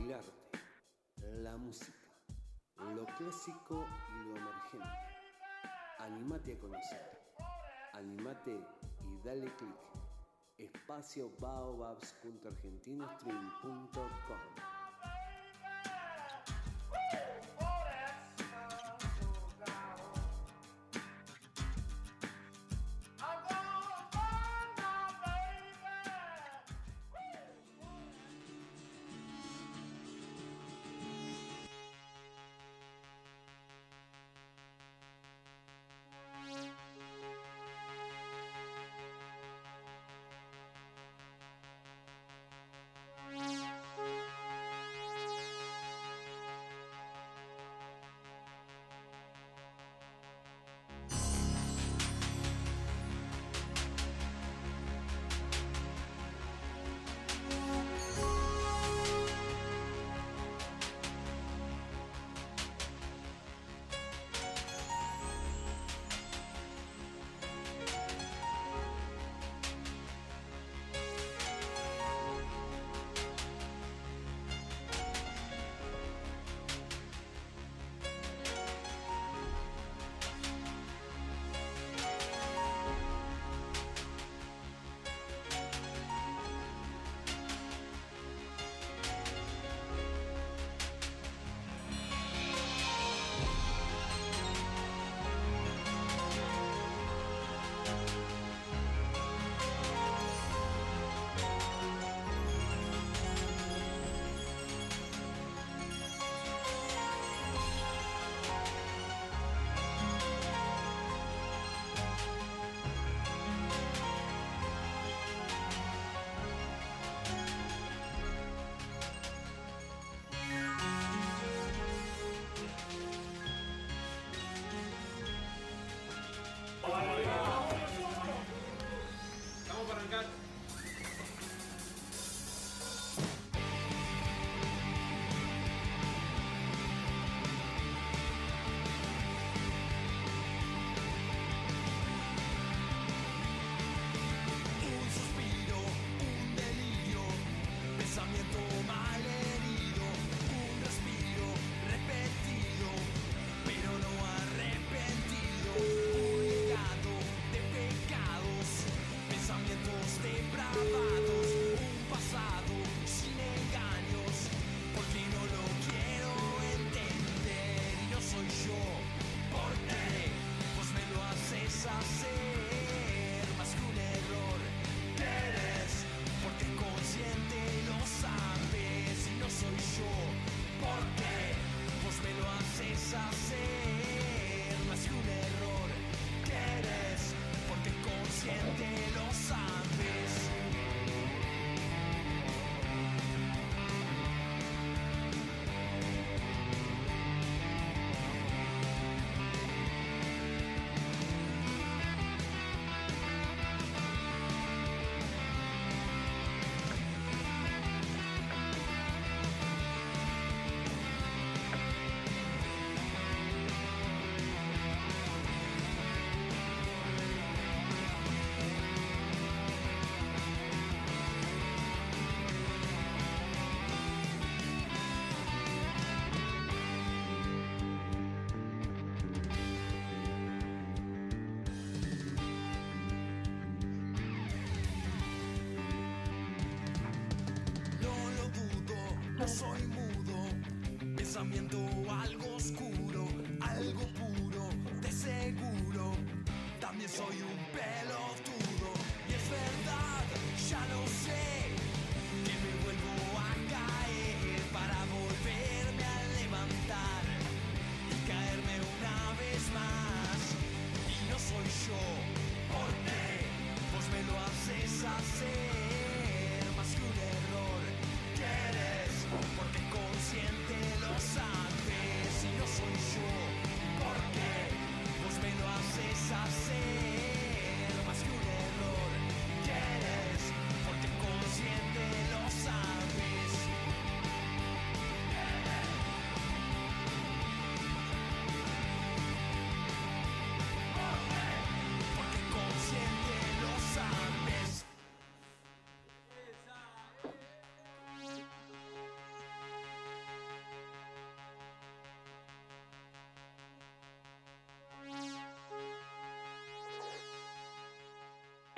el arte, la música, lo clásico y lo emergente. Animate a conocer, animate y dale clic. Espacio baobabs.argentinostream.com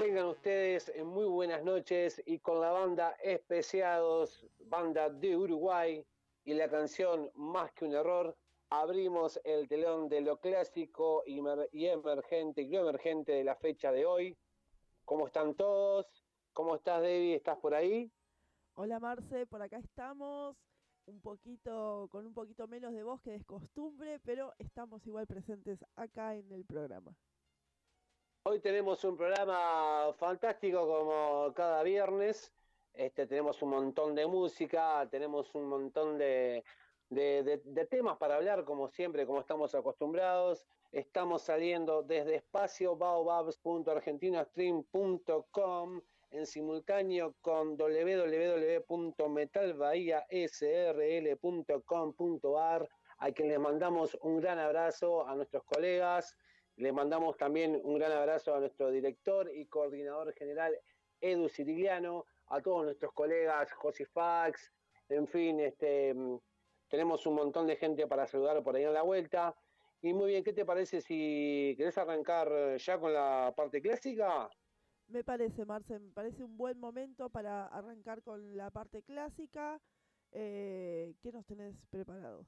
Tengan ustedes muy buenas noches y con la banda Especiados, banda de Uruguay y la canción Más que un error, abrimos el telón de lo clásico y emergente y lo emergente de la fecha de hoy. ¿Cómo están todos? ¿Cómo estás, Debbie? ¿Estás por ahí? Hola, Marce, por acá estamos. Un poquito, con un poquito menos de voz que de costumbre, pero estamos igual presentes acá en el programa. Hoy tenemos un programa fantástico como cada viernes. Este, tenemos un montón de música, tenemos un montón de, temas para hablar, como siempre, como estamos acostumbrados. Estamos saliendo desde espacio baobabs.argentinastream.com en simultáneo con www.metalbahiasrl.com.ar a quien les mandamos un gran abrazo a nuestros colegas les mandamos también un gran abrazo a nuestro director y coordinador general Edu Sirigliano, a todos nuestros colegas, Josifax, en fin, este, tenemos un montón de gente para saludar por ahí en la vuelta. Y muy bien, ¿qué te parece si querés arrancar ya con la parte clásica? Me parece, Marce, me parece un buen momento para arrancar con la parte clásica. Eh, ¿Qué nos tenés preparado?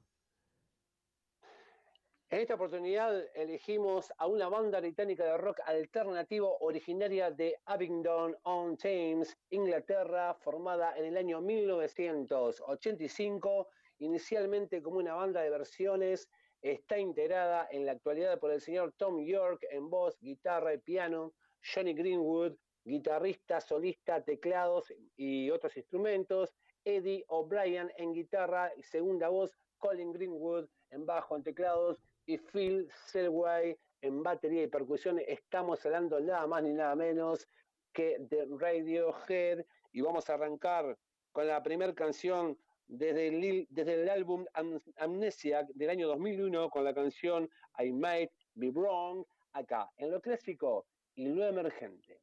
En esta oportunidad elegimos a una banda británica de rock alternativo originaria de Abingdon-on-Thames, Inglaterra, formada en el año 1985, inicialmente como una banda de versiones, está integrada en la actualidad por el señor Tom York en voz, guitarra y piano, Johnny Greenwood, guitarrista, solista, teclados y otros instrumentos, Eddie O'Brien en guitarra y segunda voz, Colin Greenwood en bajo, en teclados y Phil Selway en batería y percusión. Estamos hablando nada más ni nada menos que de Radiohead y vamos a arrancar con la primera canción desde el, desde el álbum Amnesia del año 2001 con la canción I Might Be Wrong acá en lo clásico y lo emergente.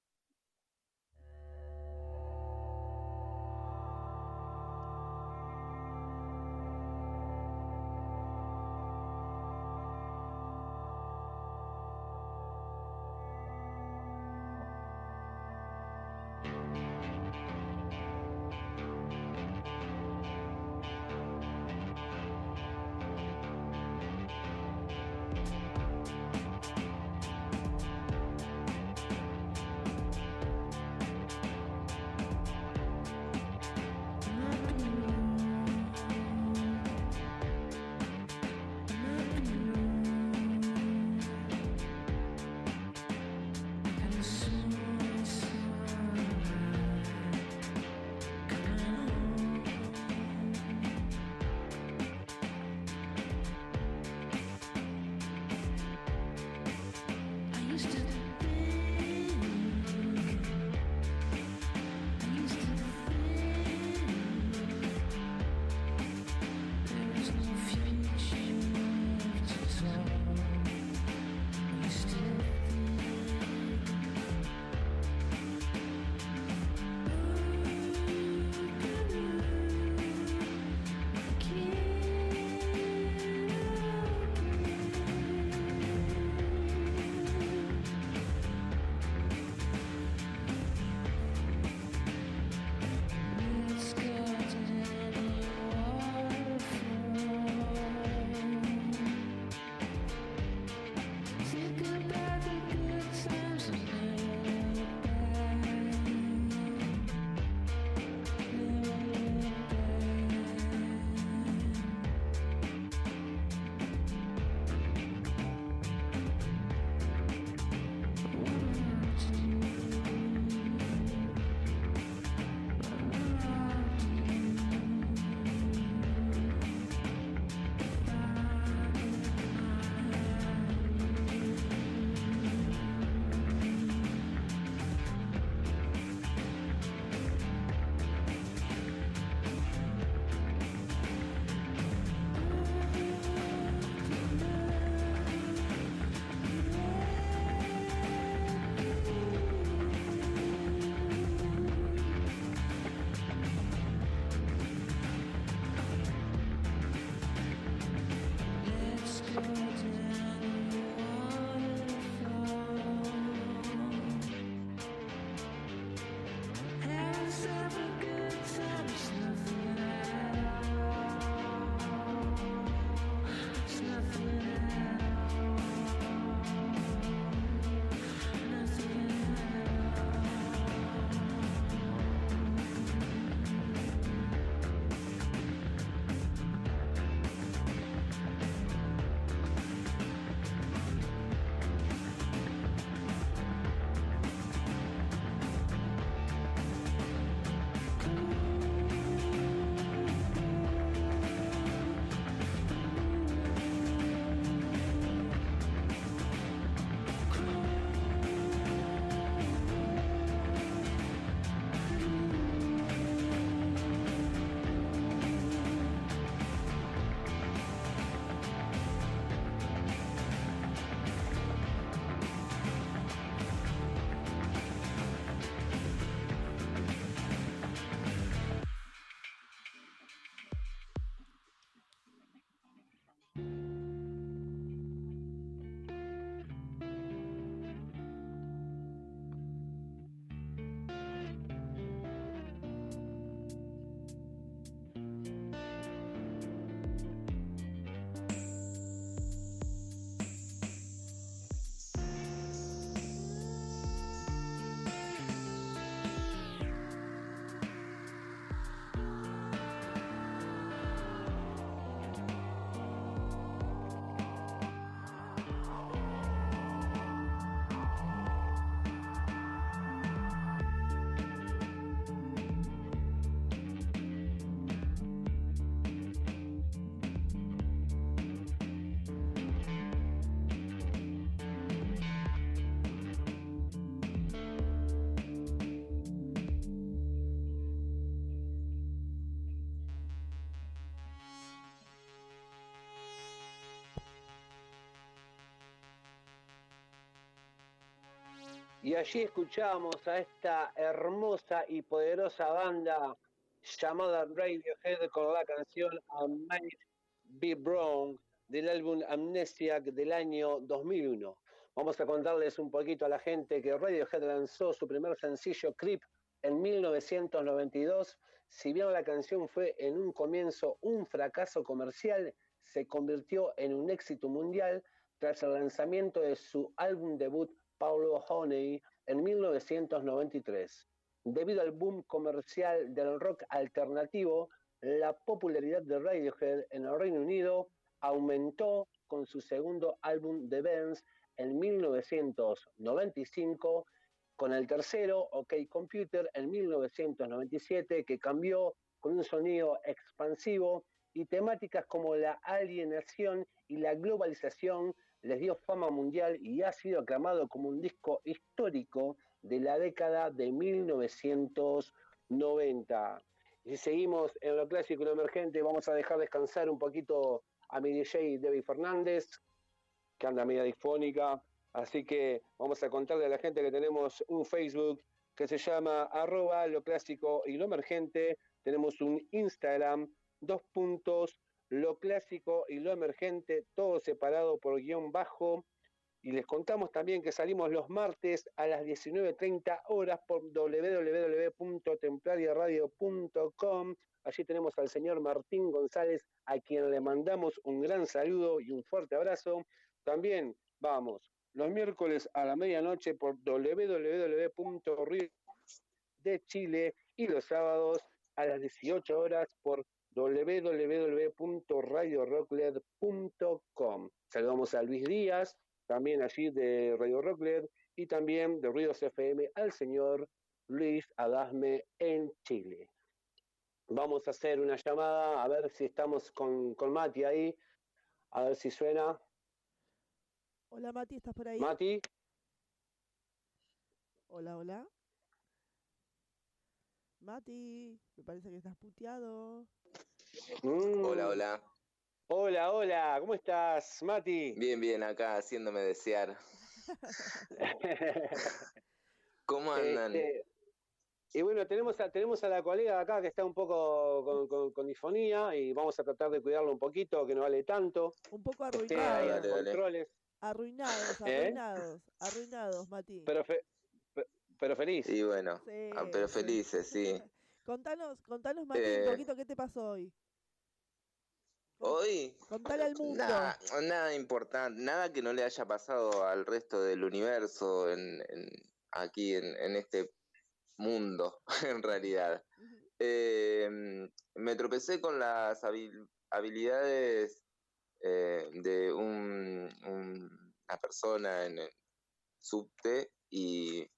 Y allí escuchamos a esta hermosa y poderosa banda llamada Radiohead con la canción I Might Be Wrong del álbum Amnesiac del año 2001. Vamos a contarles un poquito a la gente que Radiohead lanzó su primer sencillo Creep en 1992. Si bien la canción fue en un comienzo un fracaso comercial, se convirtió en un éxito mundial tras el lanzamiento de su álbum debut Paulo Honey en 1993. Debido al boom comercial del rock alternativo, la popularidad de Radiohead en el Reino Unido aumentó con su segundo álbum The Bands en 1995, con el tercero OK Computer en 1997, que cambió con un sonido expansivo y temáticas como la alienación y la globalización les dio fama mundial y ha sido aclamado como un disco histórico de la década de 1990. Y si seguimos en lo clásico y lo emergente, vamos a dejar descansar un poquito a mi DJ Debbie Fernández, que anda media difónica. Así que vamos a contarle a la gente que tenemos un Facebook que se llama arroba lo clásico y lo emergente. Tenemos un Instagram, dos puntos, lo clásico y lo emergente, todo separado por guion bajo. Y les contamos también que salimos los martes a las 19.30 horas por www.templariaradio.com. Allí tenemos al señor Martín González, a quien le mandamos un gran saludo y un fuerte abrazo. También vamos los miércoles a la medianoche por www.rio de Chile y los sábados a las 18 horas por www.radiorockler.com. Saludamos a Luis Díaz, también allí de Radio Rockler y también de Ruidos FM al señor Luis Adasme en Chile. Vamos a hacer una llamada a ver si estamos con, con Mati ahí, a ver si suena. Hola Mati, ¿estás por ahí? Mati. Hola, hola. Mati, me parece que estás puteado. Mm. Hola, hola. Hola, hola, ¿cómo estás, Mati? Bien, bien, acá haciéndome desear. ¿Cómo andan? Este, y bueno, tenemos a, tenemos a la colega acá que está un poco con, con, con disfonía y vamos a tratar de cuidarlo un poquito, que no vale tanto. Un poco ahí arruinado. en controles. Arruinados, ¿Eh? arruinados, arruinados, Mati. Pero, fe- pero feliz. Y bueno, Sí, ah, pero felices, sí. Contanos, contanos, Mati, Eh. un poquito qué te pasó hoy. Hoy, Contale al mundo. nada, nada importante, nada que no le haya pasado al resto del universo en, en- aquí en, en este mundo, en realidad. Eh, me tropecé con las habil- habilidades eh, de un- un- una persona en el subte y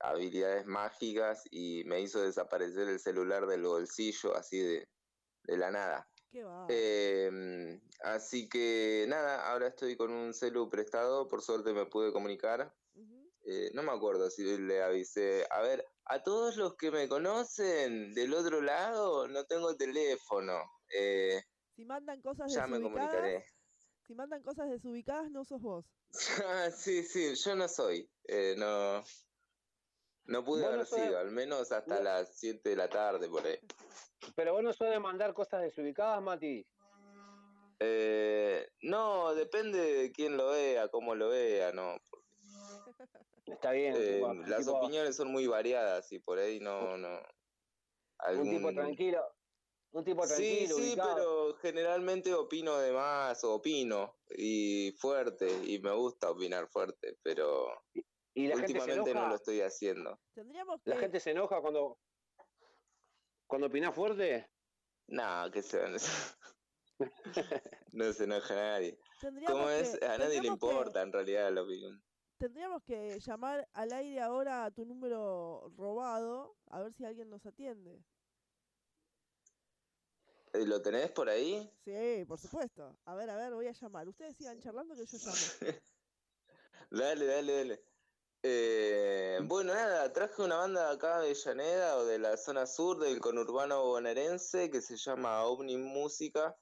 habilidades mágicas y me hizo desaparecer el celular del bolsillo así de, de la nada. Eh, así que nada, ahora estoy con un celu prestado, por suerte me pude comunicar. Eh, no me acuerdo si le avisé. A ver, a todos los que me conocen del otro lado, no tengo teléfono. Eh, Si mandan cosas ya me comunicaré. si mandan cosas desubicadas, no sos vos. Ah, sí, sí, yo no soy. Eh, no, no pude no haber sido, al menos hasta no- las 7 de la tarde por ahí. Pero vos no suele mandar cosas desubicadas, Mati. Eh, no, depende de quién lo vea, cómo lo vea, no. Está bien. Eh, tipo, las tipo- opiniones son muy variadas y por ahí no, no. un tipo algún- tranquilo. Un tipo Sí, tranquilo, sí, ubicado. pero generalmente opino de más, opino y fuerte, y me gusta opinar fuerte, pero Y la gente se últimamente enoja. no lo estoy haciendo. Tendríamos que. La gente se enoja cuando. Cuando opinás fuerte. No, que se no se enoja nadie. ¿Cómo es? A nadie le que- importa en realidad la opinión. Tendríamos que llamar al aire ahora a tu número robado, a ver si alguien nos atiende. Eh, ¿Lo tenés por ahí? Sí, por supuesto. A ver, a ver, voy a llamar. Ustedes sigan charlando que yo llamo. Dale, dale, dale. Eh, bueno, nada, traje una banda de acá de Avellaneda o de la zona sur del conurbano bonaerense que se llama Ovni Música.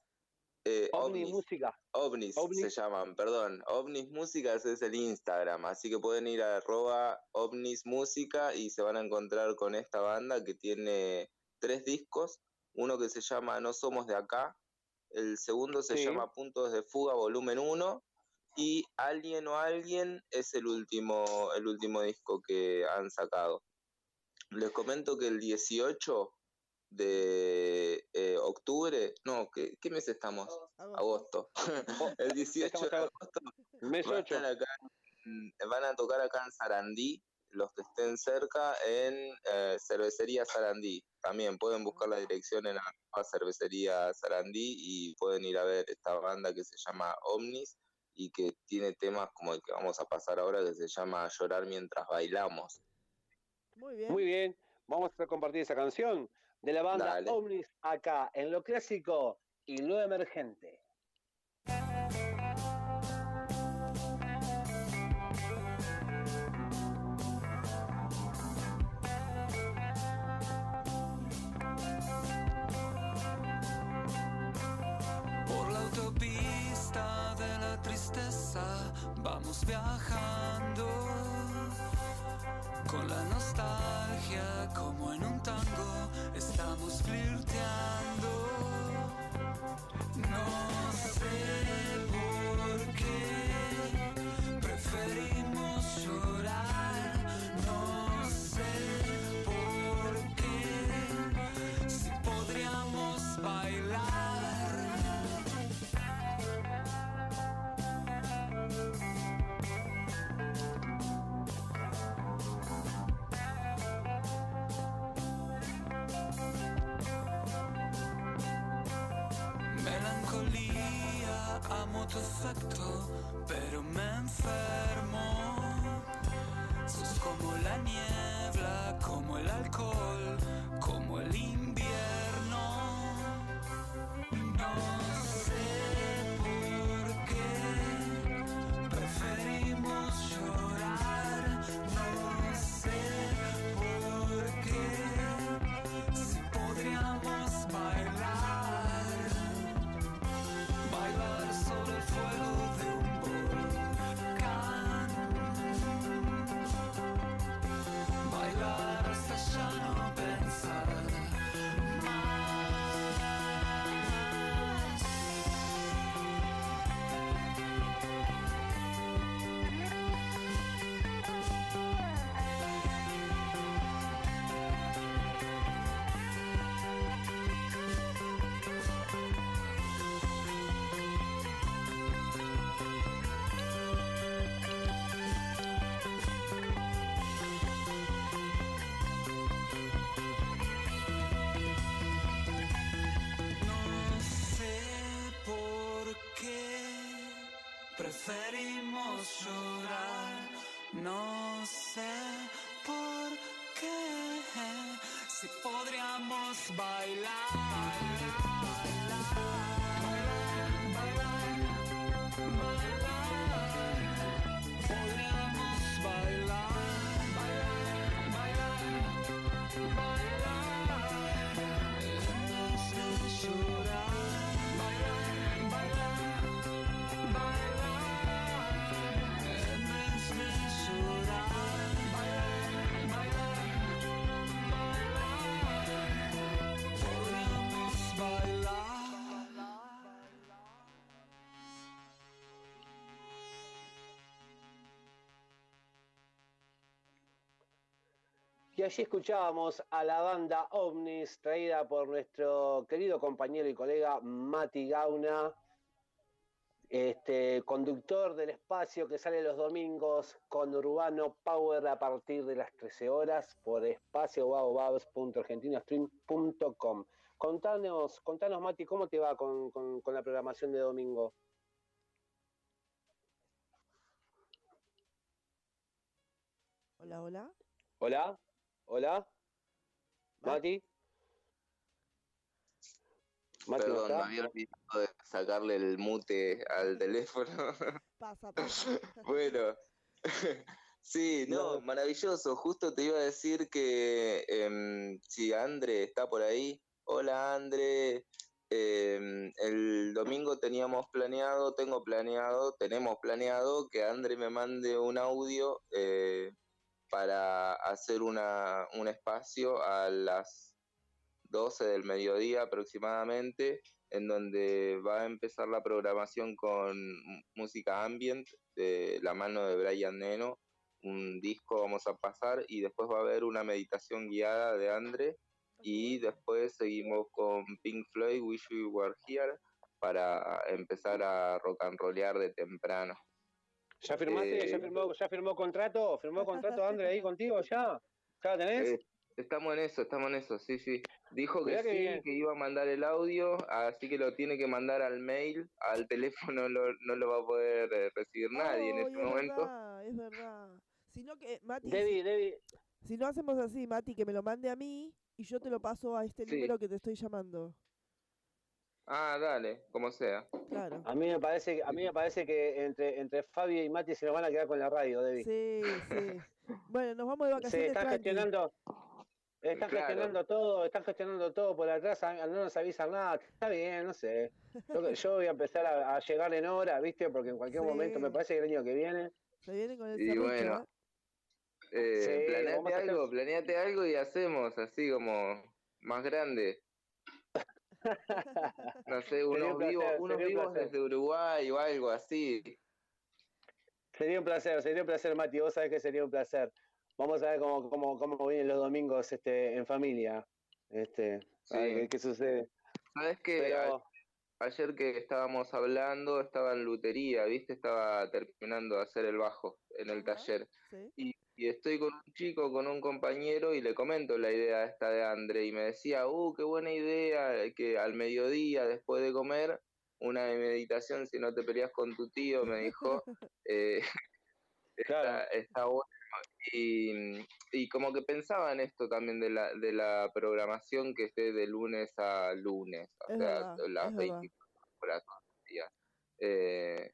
Eh, Ovnis Música. ovnis, Ovnis. se llaman, perdón. Ovnis Músicas es el Instagram, así que pueden ir a arroba ovnis música y se van a encontrar con esta banda que tiene tres discos. Uno que se llama No Somos de Acá, el segundo se Sí. llama Puntos de Fuga, volumen 1, y Alguien o Alguien es el último, el último disco que han sacado. Les comento que el 18 de eh, octubre, no, ¿qué, qué mes estamos? Agosto. Agosto. el 18 Estamos de agosto Mes van a, 8. estar acá en- van a tocar acá en Sarandí, los que estén cerca, en eh, Cervecería Sarandí. También pueden buscar la dirección en arroba Cervecería Sarandí y pueden ir a ver esta banda que se llama Omnis y que tiene temas como el que vamos a pasar ahora que se llama Llorar mientras bailamos. Muy bien. Muy bien, vamos a compartir esa canción de la banda Dale. Omnis acá en lo clásico y lo emergente. Viajando con la nostalgia como en un tango estamos flirteando. No sé por qué tu pero me enfermo. Sos como la niebla, como el alcohol, como el invierno. No sé por qué preferimos llorar. Y allí escuchábamos a la banda Omnis, traída por nuestro querido compañero y colega Mati Gauna, este, conductor del espacio que sale los domingos con Urbano Power a partir de las 13 horas por espacio www.argentinostream.com. Contanos, contanos Mati, ¿cómo te va con, con- con la programación de domingo? Hola, hola. Hola, hola, Mati. Mati, ¿no Perdón, me había olvidado de sacarle el mute al teléfono. Pasa, pasa. Bueno, sí, no, No. maravilloso. Justo te iba a decir que em, si André está por ahí. Hola, André. eh, el domingo teníamos planeado, tengo planeado, tenemos planeado que André me mande un audio eh, para hacer una, un espacio a las 12 del mediodía aproximadamente, en donde va a empezar la programación con música ambient de la mano de Brian Neno. Un disco vamos a pasar y después va a haber una meditación guiada de André y después seguimos con Pink Floyd, Wish We Were Here, para empezar a rock and rollear de temprano. ¿Ya firmaste? Eh, ¿Ya, firmó, ¿Ya firmó contrato? ¿Firmó contrato André ahí contigo ya? ¿Ya lo tenés? Eh, estamos en eso, estamos en eso, sí, sí. Dijo que qué sí, bien. que iba a mandar el audio, así que lo tiene que mandar al mail, al teléfono lo- no lo va a poder eh, recibir nadie en este es momento. verdad, es verdad. Sino que, Mati, Debbie, Debbie, si no hacemos así, Mati, que me lo mande a mí y yo te lo paso a este Sí. número que te estoy llamando. Ah, dale, como sea. Claro. a mí me parece, a mí me parece que entre, entre Fabio y Mati se nos van a quedar con la radio, Debbie. Sí, sí. Bueno, nos vamos de Se vacaciones están tranqui. gestionando, están Claro. gestionando todo, están gestionando todo por atrás, no nos avisan nada, está bien, no sé. Yo, yo voy a empezar a, a llegar en hora, ¿viste? Porque en cualquier Sí. momento, me parece que el año que viene, Se vienen con el Y bueno. ¿eh? Eh, Sí, planeate vamos a hacer- algo, planeate algo y hacemos así como más grande. No sé, un unos vivos, placer, unos sería un vivos desde Uruguay o algo así. Sería un placer, sería un placer, Mati, vos sabés que sería un placer. Vamos a ver cómo, cómo, cómo vienen los domingos este, en familia. Este, Sí. qué, qué sucede. ¿Sabes? Pero, Ayer que estábamos hablando, estaba en lutería, ¿viste? Estaba terminando de hacer el bajo en el Ajá. taller. Sí. Y, y estoy con un chico, con un compañero, y le comento la idea esta de André. Y me decía, uh, qué buena idea, que al mediodía, después de comer, una meditación si no te peleas con tu tío, me dijo. Eh, está, Claro. está bueno. Y, y como que pensaba en esto también de la, de la programación que esté de lunes a lunes, o Es sea, verdad, las es verdad. 24 horas todos los días. Eh,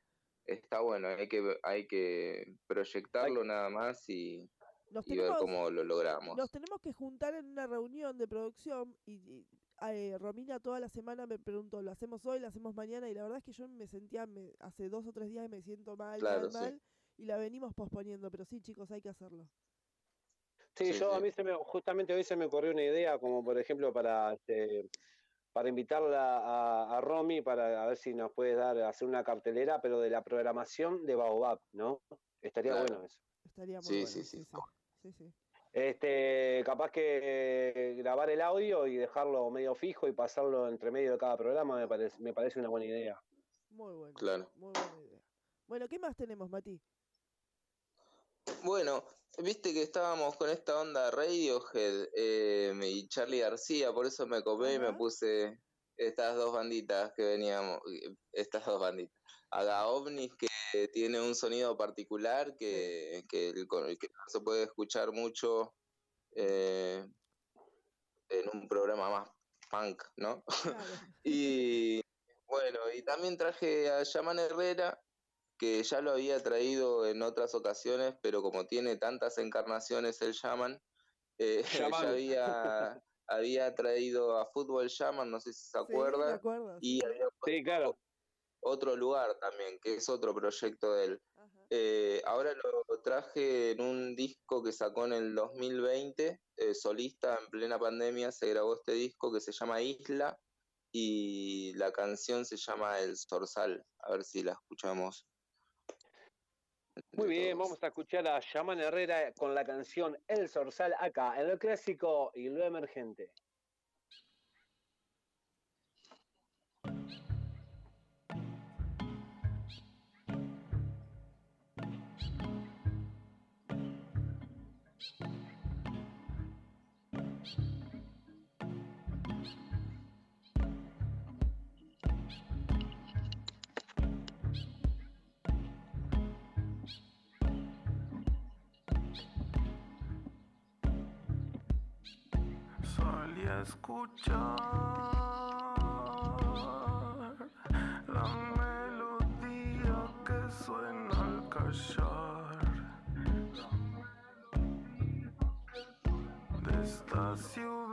está bueno, hay que, hay que proyectarlo nada más y, Nos y ver cómo lo logramos. nos tenemos que juntar en una reunión de producción y, y, eh, Romina toda la semana me preguntó, ¿lo hacemos hoy, lo hacemos mañana? Y la verdad es que yo me sentía, me- hace dos o tres días me siento mal, Claro, mal, sí. mal, y la venimos posponiendo, pero sí chicos, hay que hacerlo. sí, Sí, yo a mí se me, justamente hoy se me ocurrió una idea, como por ejemplo para este, para invitarla a, a Romy para a ver si nos puede dar hacer una cartelera, pero de la programación de Baobab, ¿no? Estaría Claro. bueno eso. Estaría muy Sí, bueno. sí, Sí, sí. sí. sí, sí. Este, capaz que eh, grabar el audio y dejarlo medio fijo y pasarlo entre medio de cada programa me parece, me parece una buena idea. Muy bueno. Claro. Muy buena idea. Bueno, ¿qué más tenemos, Mati? Bueno, viste que estábamos con esta onda Radiohead eh, y Charlie García, por eso me copé y me puse estas dos banditas que veníamos, estas dos banditas. Haga OVNIs que tiene un sonido particular que, que el- con el que no se puede escuchar mucho eh, en un programa más punk, ¿no? Claro. Y bueno, y también traje a Yaman Herrera, que ya lo había traído en otras ocasiones, pero como tiene tantas encarnaciones el Yaman, eh, ya había, había traído a Fútbol Yaman, no sé si se Sí, acuerda, acuerdo. y sí. había Sí, claro. otro lugar también, que es otro proyecto de él. Eh, ahora lo traje en un disco que sacó en el 2020, eh, solista en plena pandemia, se grabó este disco que se llama Isla y la canción se llama El Zorzal, a ver si la escuchamos. Muy bien, todos. vamos a escuchar a Yaman Herrera con la canción El Zorzal acá, en lo clásico y lo emergente. Escuchar la melodía que suena al callar. De esta ciudad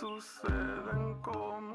suceden como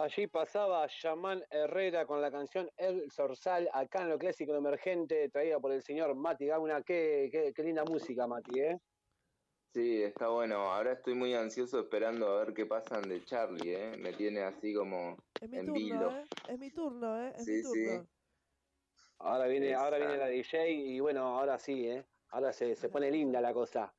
Allí pasaba Yaman Herrera con la canción El Zorzal, acá en lo clásico emergente, traída por el señor Mati Gauna. Qué, qué, qué linda música, Mati, ¿eh? Sí, está bueno. Ahora estoy muy ansioso esperando a ver qué pasan de Charlie, ¿eh? Me tiene así como Es mi en turno, vilo. ¿eh? Es mi turno, ¿eh? Es Sí, mi sí. turno. Ahora viene, ahora viene la. DJ y bueno, ahora sí, ¿eh? Ahora se, se pone linda la cosa.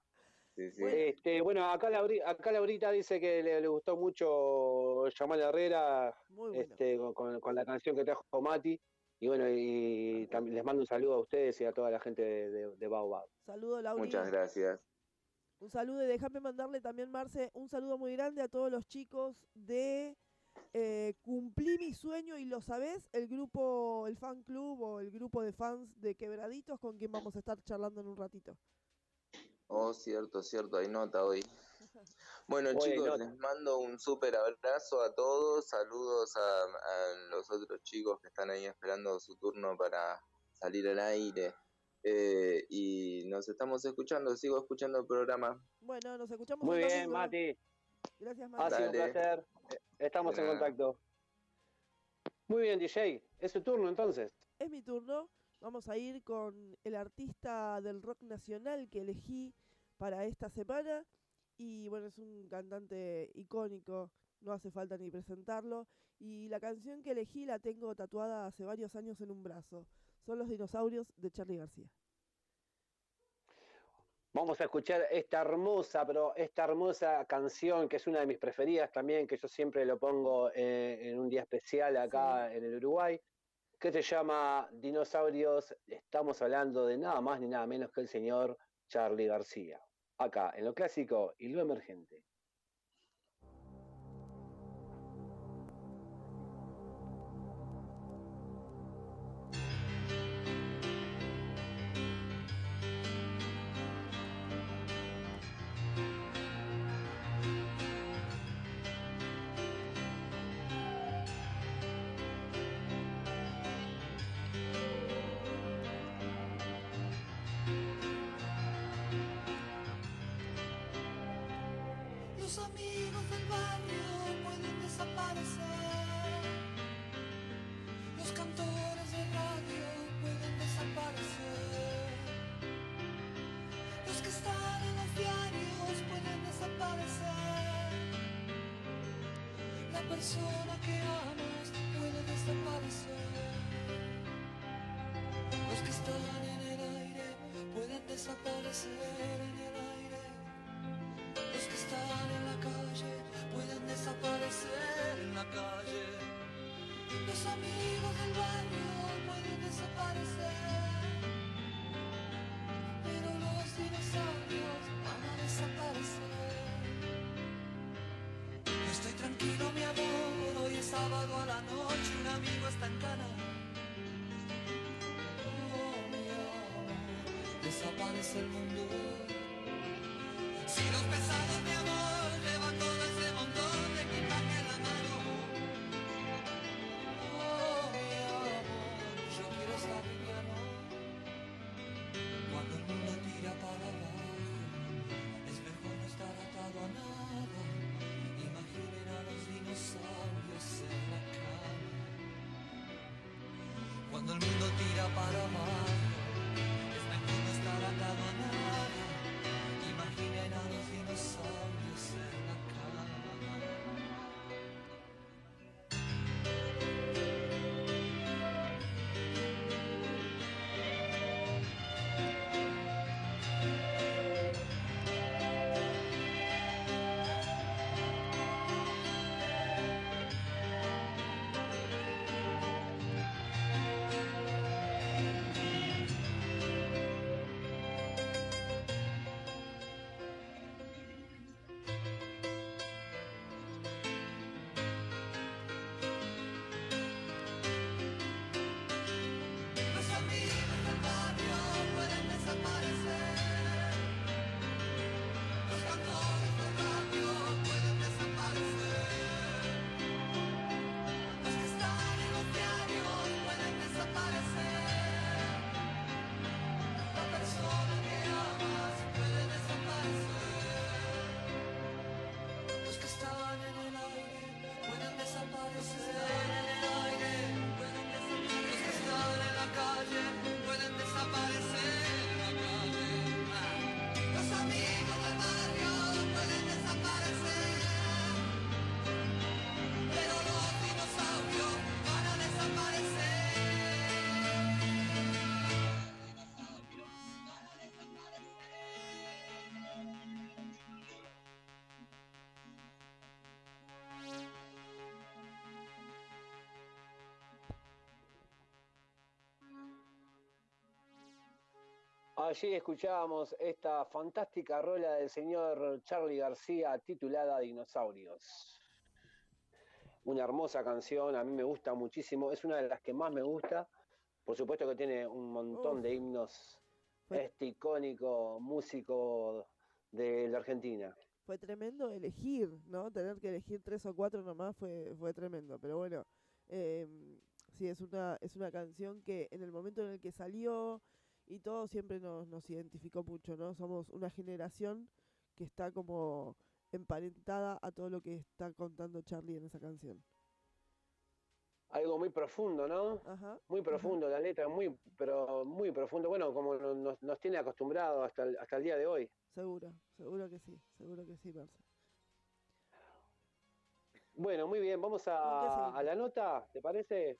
Sí, sí. Bueno. Este, bueno, acá, Lauri- acá Laurita dice que le, le gustó mucho Yamal Herrera Muy bueno. este, con- la canción que trajo Mati. Y bueno, y también les mando un saludo a ustedes y a toda la gente de, de, de Baobab. Saludo, Lauri. Muchas gracias. Un saludo y déjame mandarle también, Marce, un saludo muy grande a todos los chicos de eh, Cumplí mi sueño y lo sabés, el grupo, el fan club o el grupo de fans de Quebraditos con quien vamos a estar charlando en un ratito. Oh, cierto, cierto, hay nota hoy. Bueno, Hoy chicos, les mando un súper abrazo a todos. Saludos a, a los otros chicos que están ahí esperando su turno para salir al aire. Eh, y nos estamos escuchando, sigo escuchando el programa. Bueno, nos escuchamos Muy bien, domingo. Mati. Gracias, Ha Mati. sido un placer. Estamos en contacto. Muy bien, DJ. Es su turno entonces. Es mi turno. Vamos a ir con el artista del rock nacional que elegí para esta semana. Y bueno, es un cantante icónico, no hace falta ni presentarlo. Y la canción que elegí la tengo tatuada hace varios años en un brazo. Son los dinosaurios de Charlie García. Vamos a escuchar esta hermosa, pero esta hermosa canción que es una de mis preferidas también, que yo siempre lo pongo eh, en un día especial acá en el Uruguay, que se llama Dinosaurios. Estamos hablando de nada más ni nada menos que el señor Charlie García. Acá, en lo clásico y lo emergente. Desaparece el mundo. Si los pesados, mi amor, llevan todo ese montón de equipaje en la mano. Oh, mi amor, yo quiero estar liviano. Cuando el mundo tira para abajo, es mejor no estar atado a nada. Imaginen a los dinosaurios en la cama. Cuando el mundo tira para abajo, Allí escuchábamos esta fantástica rola del señor Charlie García titulada Dinosaurios. Una hermosa canción, a mí me gusta muchísimo, es una de las que más me gusta. Por supuesto que tiene un montón Uf. de himnos. Fue- Este icónico músico de la Argentina. Fue tremendo elegir, ¿no? Tener que elegir tres o cuatro nomás fue, fue tremendo. Pero bueno, em, sí, es una, es una canción que en el momento en el que salió y todo siempre nos, nos identificó mucho, ¿no? Somos una generación que está como emparentada a todo lo que está contando Charlie en esa canción. Algo muy profundo, ¿no? Ajá. Muy profundo, la letra, muy, pero muy profundo. Bueno, como no- nos, nos tiene acostumbrados hasta el, hasta el día de hoy. Seguro, seguro que sí, seguro que sí, Marce. Bueno, muy bien, vamos ¿Con qué a, a la nota, ¿te parece?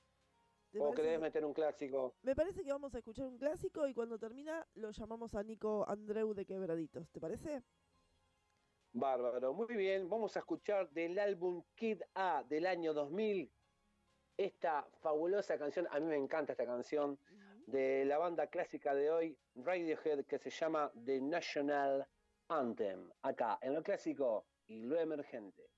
¿Te ¿O querés meter un clásico? Me parece que vamos a escuchar un clásico y cuando termina lo llamamos a Nico Andreu de Quebraditos. ¿Te parece? Bárbaro, muy bien. Vamos a escuchar del álbum Kid A del año 2000 esta fabulosa canción. A mí me encanta esta canción de la banda clásica de hoy, Radiohead, que se llama The National Anthem. Acá, en lo clásico y lo emergente.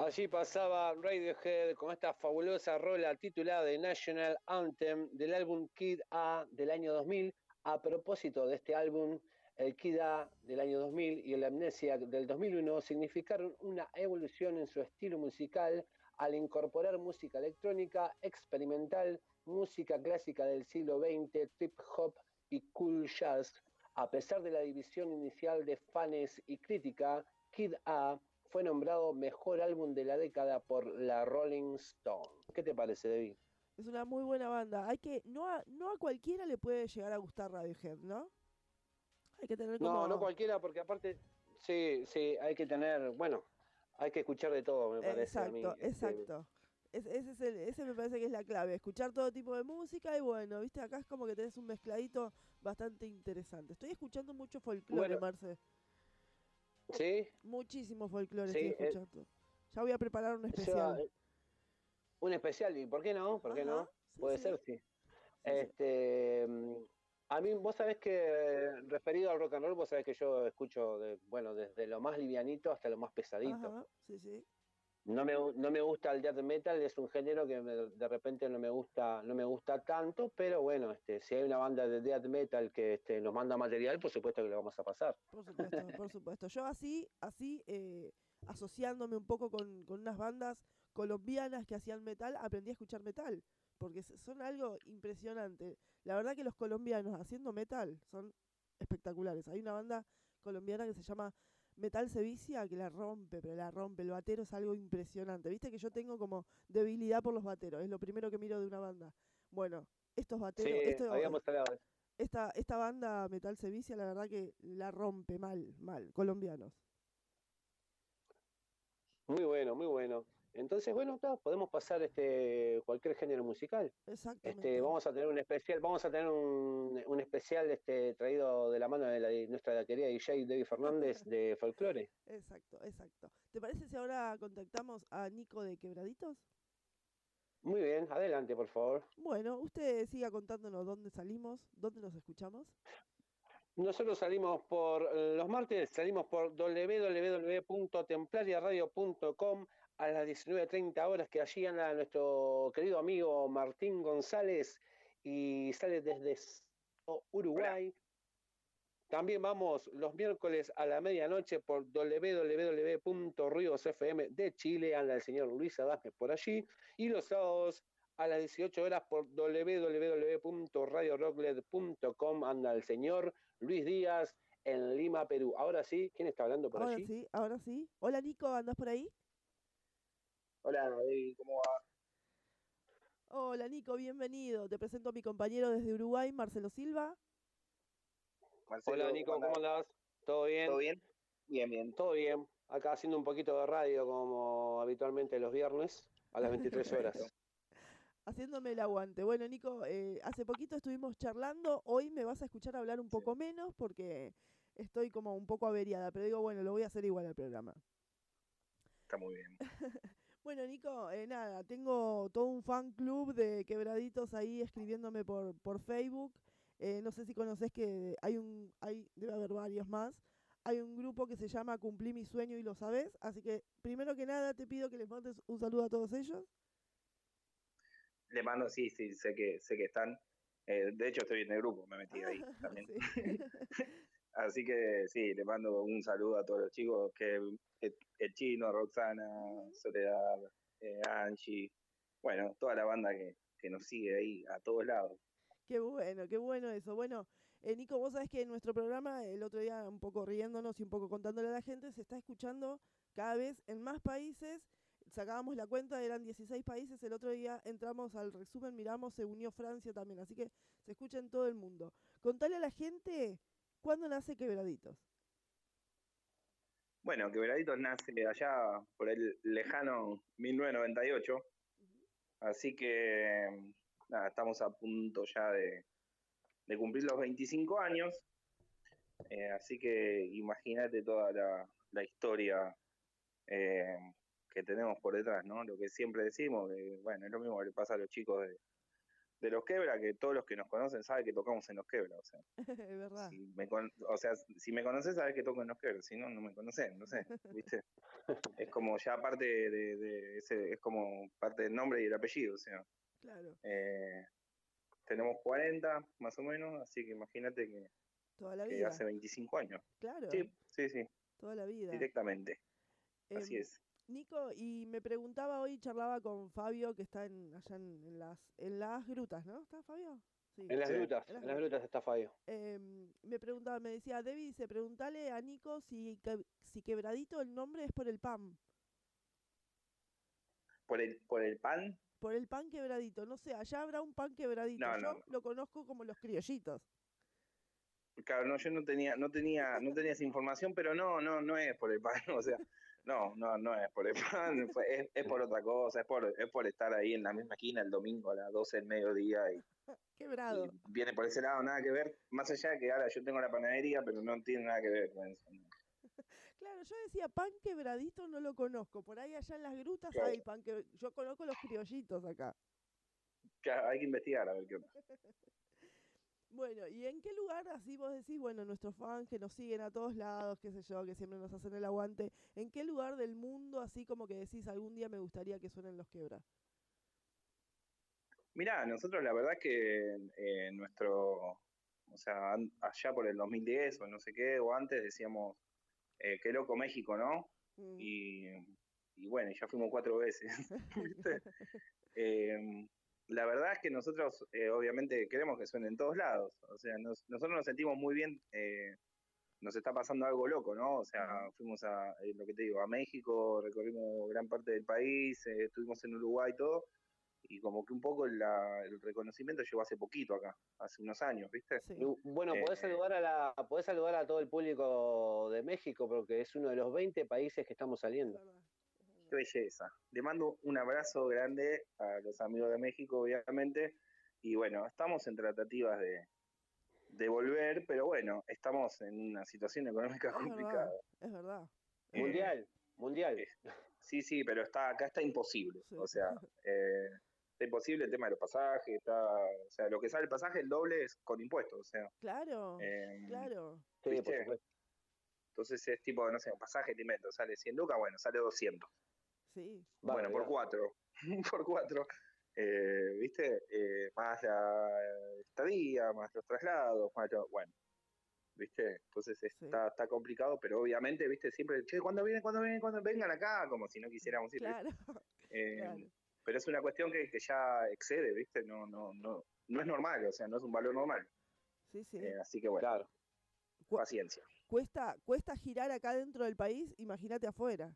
Allí pasaba Radiohead con esta fabulosa rola titulada The National Anthem del álbum Kid A del año 2000. A propósito de este álbum, el Kid A del año 2000 y el Amnesia del 2001 significaron una evolución en su estilo musical al incorporar música electrónica, experimental, música clásica del siglo XX, trip hop y cool jazz. A pesar de la división inicial de fans y crítica, Kid A fue nombrado mejor álbum de la década por la Rolling Stone. ¿Qué te parece, David? Es una muy buena banda. Hay que no a, no a cualquiera le puede llegar a gustar Radiohead, ¿no? Hay que tener como No, no cualquiera, porque aparte, sí, sí, hay que tener, bueno, hay que escuchar de todo, me parece. a mí. Exacto, Este, exacto. Es- ese, es el- ese me parece que es la clave, escuchar todo tipo de música y bueno, viste, acá es como que tenés un mezcladito bastante interesante. Estoy escuchando mucho folclore, Bueno, Marce. Sí, Muchísimo folclore Sí, estoy eh, escuchando. ya voy a preparar un especial. eh, un especial, ¿y por qué no? ¿Por qué no? Sí, Puede sí. ser, sí. Este, mm, a mí, vos sabés que, eh, referido al rock and roll, vos sabés que yo escucho, de, bueno, desde lo más livianito hasta lo más pesadito. Ajá, sí, sí. No me, no me gusta el death metal, es un género que me- de repente no me gusta, no me gusta tanto, pero bueno, este, si hay una banda de death metal que este, nos manda material, por supuesto que lo vamos a pasar. Por supuesto, por supuesto. Yo así, así, eh, asociándome un poco con, con unas bandas colombianas que hacían metal, aprendí a escuchar metal, porque son algo impresionante. La verdad que los colombianos haciendo metal son espectaculares. Hay una banda colombiana que se llama Metal Sevicia que la rompe, pero la rompe. El batero es algo impresionante. Viste que yo tengo como debilidad por los bateros, es lo primero que miro de una banda. Bueno, estos Sí, bateros, esto- habíamos hablado de eso. esta, esta banda Metal Sevicia, la verdad que la rompe mal, mal, colombianos. Muy bueno, muy bueno. Entonces, bueno, podemos pasar este cualquier género musical. Exactamente. Este, vamos a tener un especial, vamos a tener un, un especial este, traído de la mano de, la, de nuestra querida DJ David Fernández de folclore. Exacto, exacto. ¿Te parece si ahora contactamos a Nico de Quebraditos? Muy bien, adelante, por favor. Bueno, usted siga contándonos dónde salimos, dónde nos escuchamos. Nosotros salimos por los martes, salimos por www.templariaradio.com a las 19.30 horas, que allí anda nuestro querido amigo Martín González y sale desde Uruguay. También vamos los miércoles a la medianoche por www.riosfm de Chile, anda el señor Luis Adasme por allí, y los sábados a las 18 horas por www.radiorocklet.com anda el señor Luis Díaz en Lima, Perú. Ahora sí, ¿quién está hablando por Ahora allí? sí, ahora sí. Hola Nico, ¿andás por ahí? Hola, David, ¿cómo va? Hola Nico, bienvenido. Te presento a mi compañero desde Uruguay, Marcelo Silva. Marcelo, Hola Nico, ¿cómo andás? andás? ¿Todo bien? ¿Todo bien? Bien, bien. Todo bien. Acá haciendo un poquito de radio como habitualmente los viernes a las 23 horas. Haciéndome el aguante. Bueno, Nico, eh, hace poquito estuvimos charlando. Hoy me vas a escuchar hablar un poco menos porque estoy como un poco averiada. Pero digo, bueno, lo voy a hacer igual al programa. Está muy bien. Bueno, Nico, eh, nada, tengo todo un fan club de quebraditos ahí escribiéndome por, por Facebook. Eh, no sé si conoces que hay un, hay, debe haber varios más. Hay un grupo que se llama Cumplí mi sueño y lo sabes. Así que, primero que nada, te pido que les mandes un saludo a todos ellos. Le mando, sí, sí, sé que, sé que están. Eh, de hecho, estoy en el grupo, me metí ahí también. Sí. Así que sí, le mando un saludo a todos los chicos, que el, el chino, Roxana, Soledad, eh, Angie, bueno, toda la banda que, que nos sigue ahí a todos lados. Qué bueno, qué bueno eso. Bueno, eh, Nico, vos sabés que en nuestro programa, el otro día un poco riéndonos y un poco contándole a la gente, se está escuchando cada vez en más países. Sacábamos la cuenta, eran 16 países. El otro día entramos al resumen, miramos, se unió Francia también. Así que se escucha en todo el mundo. Contale a la gente cuándo nace Quebraditos. Bueno, Quebraditos nace allá por el lejano 1998, así que nada, estamos a punto ya de, de cumplir los 25 años, eh, así que imagínate toda la, la historia eh, que tenemos por detrás, ¿no? Lo que siempre decimos, que bueno, es lo mismo que le pasa a los chicos de, de los quebra, que todos los que nos conocen saben que tocamos en los quebra, o sea, es verdad. si me, con- o sea, si me conoces sabes que toco en los quebra, si no, no me conoces, no sé, ¿viste? Es como ya parte de, de ese, es como parte del nombre y el apellido, o sea, Claro, eh, tenemos 40 más o menos, así que imagínate que, toda la que vida. hace 25 años. Claro, Sí, sí, sí, toda la vida. directamente, así Em, es. Nico, y me preguntaba hoy, charlaba con Fabio, que está en, allá en, en las, en las grutas, ¿no? ¿Está Fabio? Sí. En las grutas, En las en las grutas está Fabio. Em, me preguntaba, me decía, Debbie, dice, preguntale a Nico si, que- si quebradito el nombre es por el pan. Por el, por el pan, Por el pan quebradito. No sé, allá habrá un pan quebradito. No, Yo no, no. lo conozco como los criollitos. Claro, no, yo no tenía, no tenía, no tenía esa información, pero no, no, no es por el pan, o sea, no, no, no es por el pan, es, es por otra cosa, es por, es por estar ahí en la misma esquina el domingo a las 12 del mediodía y, Quebrado. y viene por ese lado, nada que ver, más allá de que ahora yo tengo la panadería, pero no tiene nada que ver con eso. ¿no? Claro, yo decía pan quebradito no lo conozco. Por ahí allá en las grutas Claro. hay pan que yo conozco los criollitos acá. Claro, hay que investigar a ver qué onda. Bueno, ¿y en qué lugar así vos decís, bueno, nuestros fans que nos siguen a todos lados, qué sé yo, que siempre nos hacen el aguante, ¿en qué lugar del mundo así como que decís algún día me gustaría que suenen los quebra? Mirá, nosotros la verdad que eh, nuestro, o sea, allá por el 2010 o no sé qué, o antes decíamos, eh, qué loco México, ¿no? Mm, y, y bueno, ya fuimos cuatro veces. ¿viste? Eh, la verdad es que nosotros eh, obviamente queremos que suene en todos lados. O sea, nos- nosotros nos sentimos muy bien, eh, nos está pasando algo loco, ¿no? O sea, fuimos a, eh, lo que te digo, a México, recorrimos gran parte del país, eh, estuvimos en Uruguay y todo. Y como que un poco la- el reconocimiento llegó hace poquito acá, hace unos años, ¿viste? sí. Y, Bueno, Eh, podés saludar a la, podés saludar a todo el público de México, porque es uno de los 20 países que estamos es saliendo. Qué belleza. Le mando un abrazo grande a los amigos de México, obviamente. Y bueno, estamos en tratativas de, de volver, pero bueno, estamos en una situación económica Es verdad, complicada. es verdad. Eh, Mundial, mundial. eh, Sí, sí, pero está acá está imposible. Sí. O sea, eh, está imposible el tema de los pasajes, está, o sea, lo que sale el pasaje, el doble es con impuestos. O sea, Claro, eh, claro. Sí, por ¿viste? supuesto. entonces es tipo, no sé, un pasaje te invento, sale 100 lucas, bueno, sale 200. Sí, Bueno, por cuatro. por cuatro. Eh, ¿Viste? Eh, más la estadía, más los traslados, más lo- bueno. ¿Viste? Entonces está, está complicado, pero obviamente, ¿viste? Siempre, che, ¿cuándo vienen? ¿Cuándo vienen? ¿Cuándo vengan acá? Como si no quisiéramos ir. Eh, claro. Pero es una cuestión que, que ya excede, ¿viste? No, no, no, no es normal, o sea, no es un valor normal. Sí, sí. Eh, así que bueno, Claro. Cu- paciencia. Cuesta, cuesta girar acá dentro del país, imagínate afuera.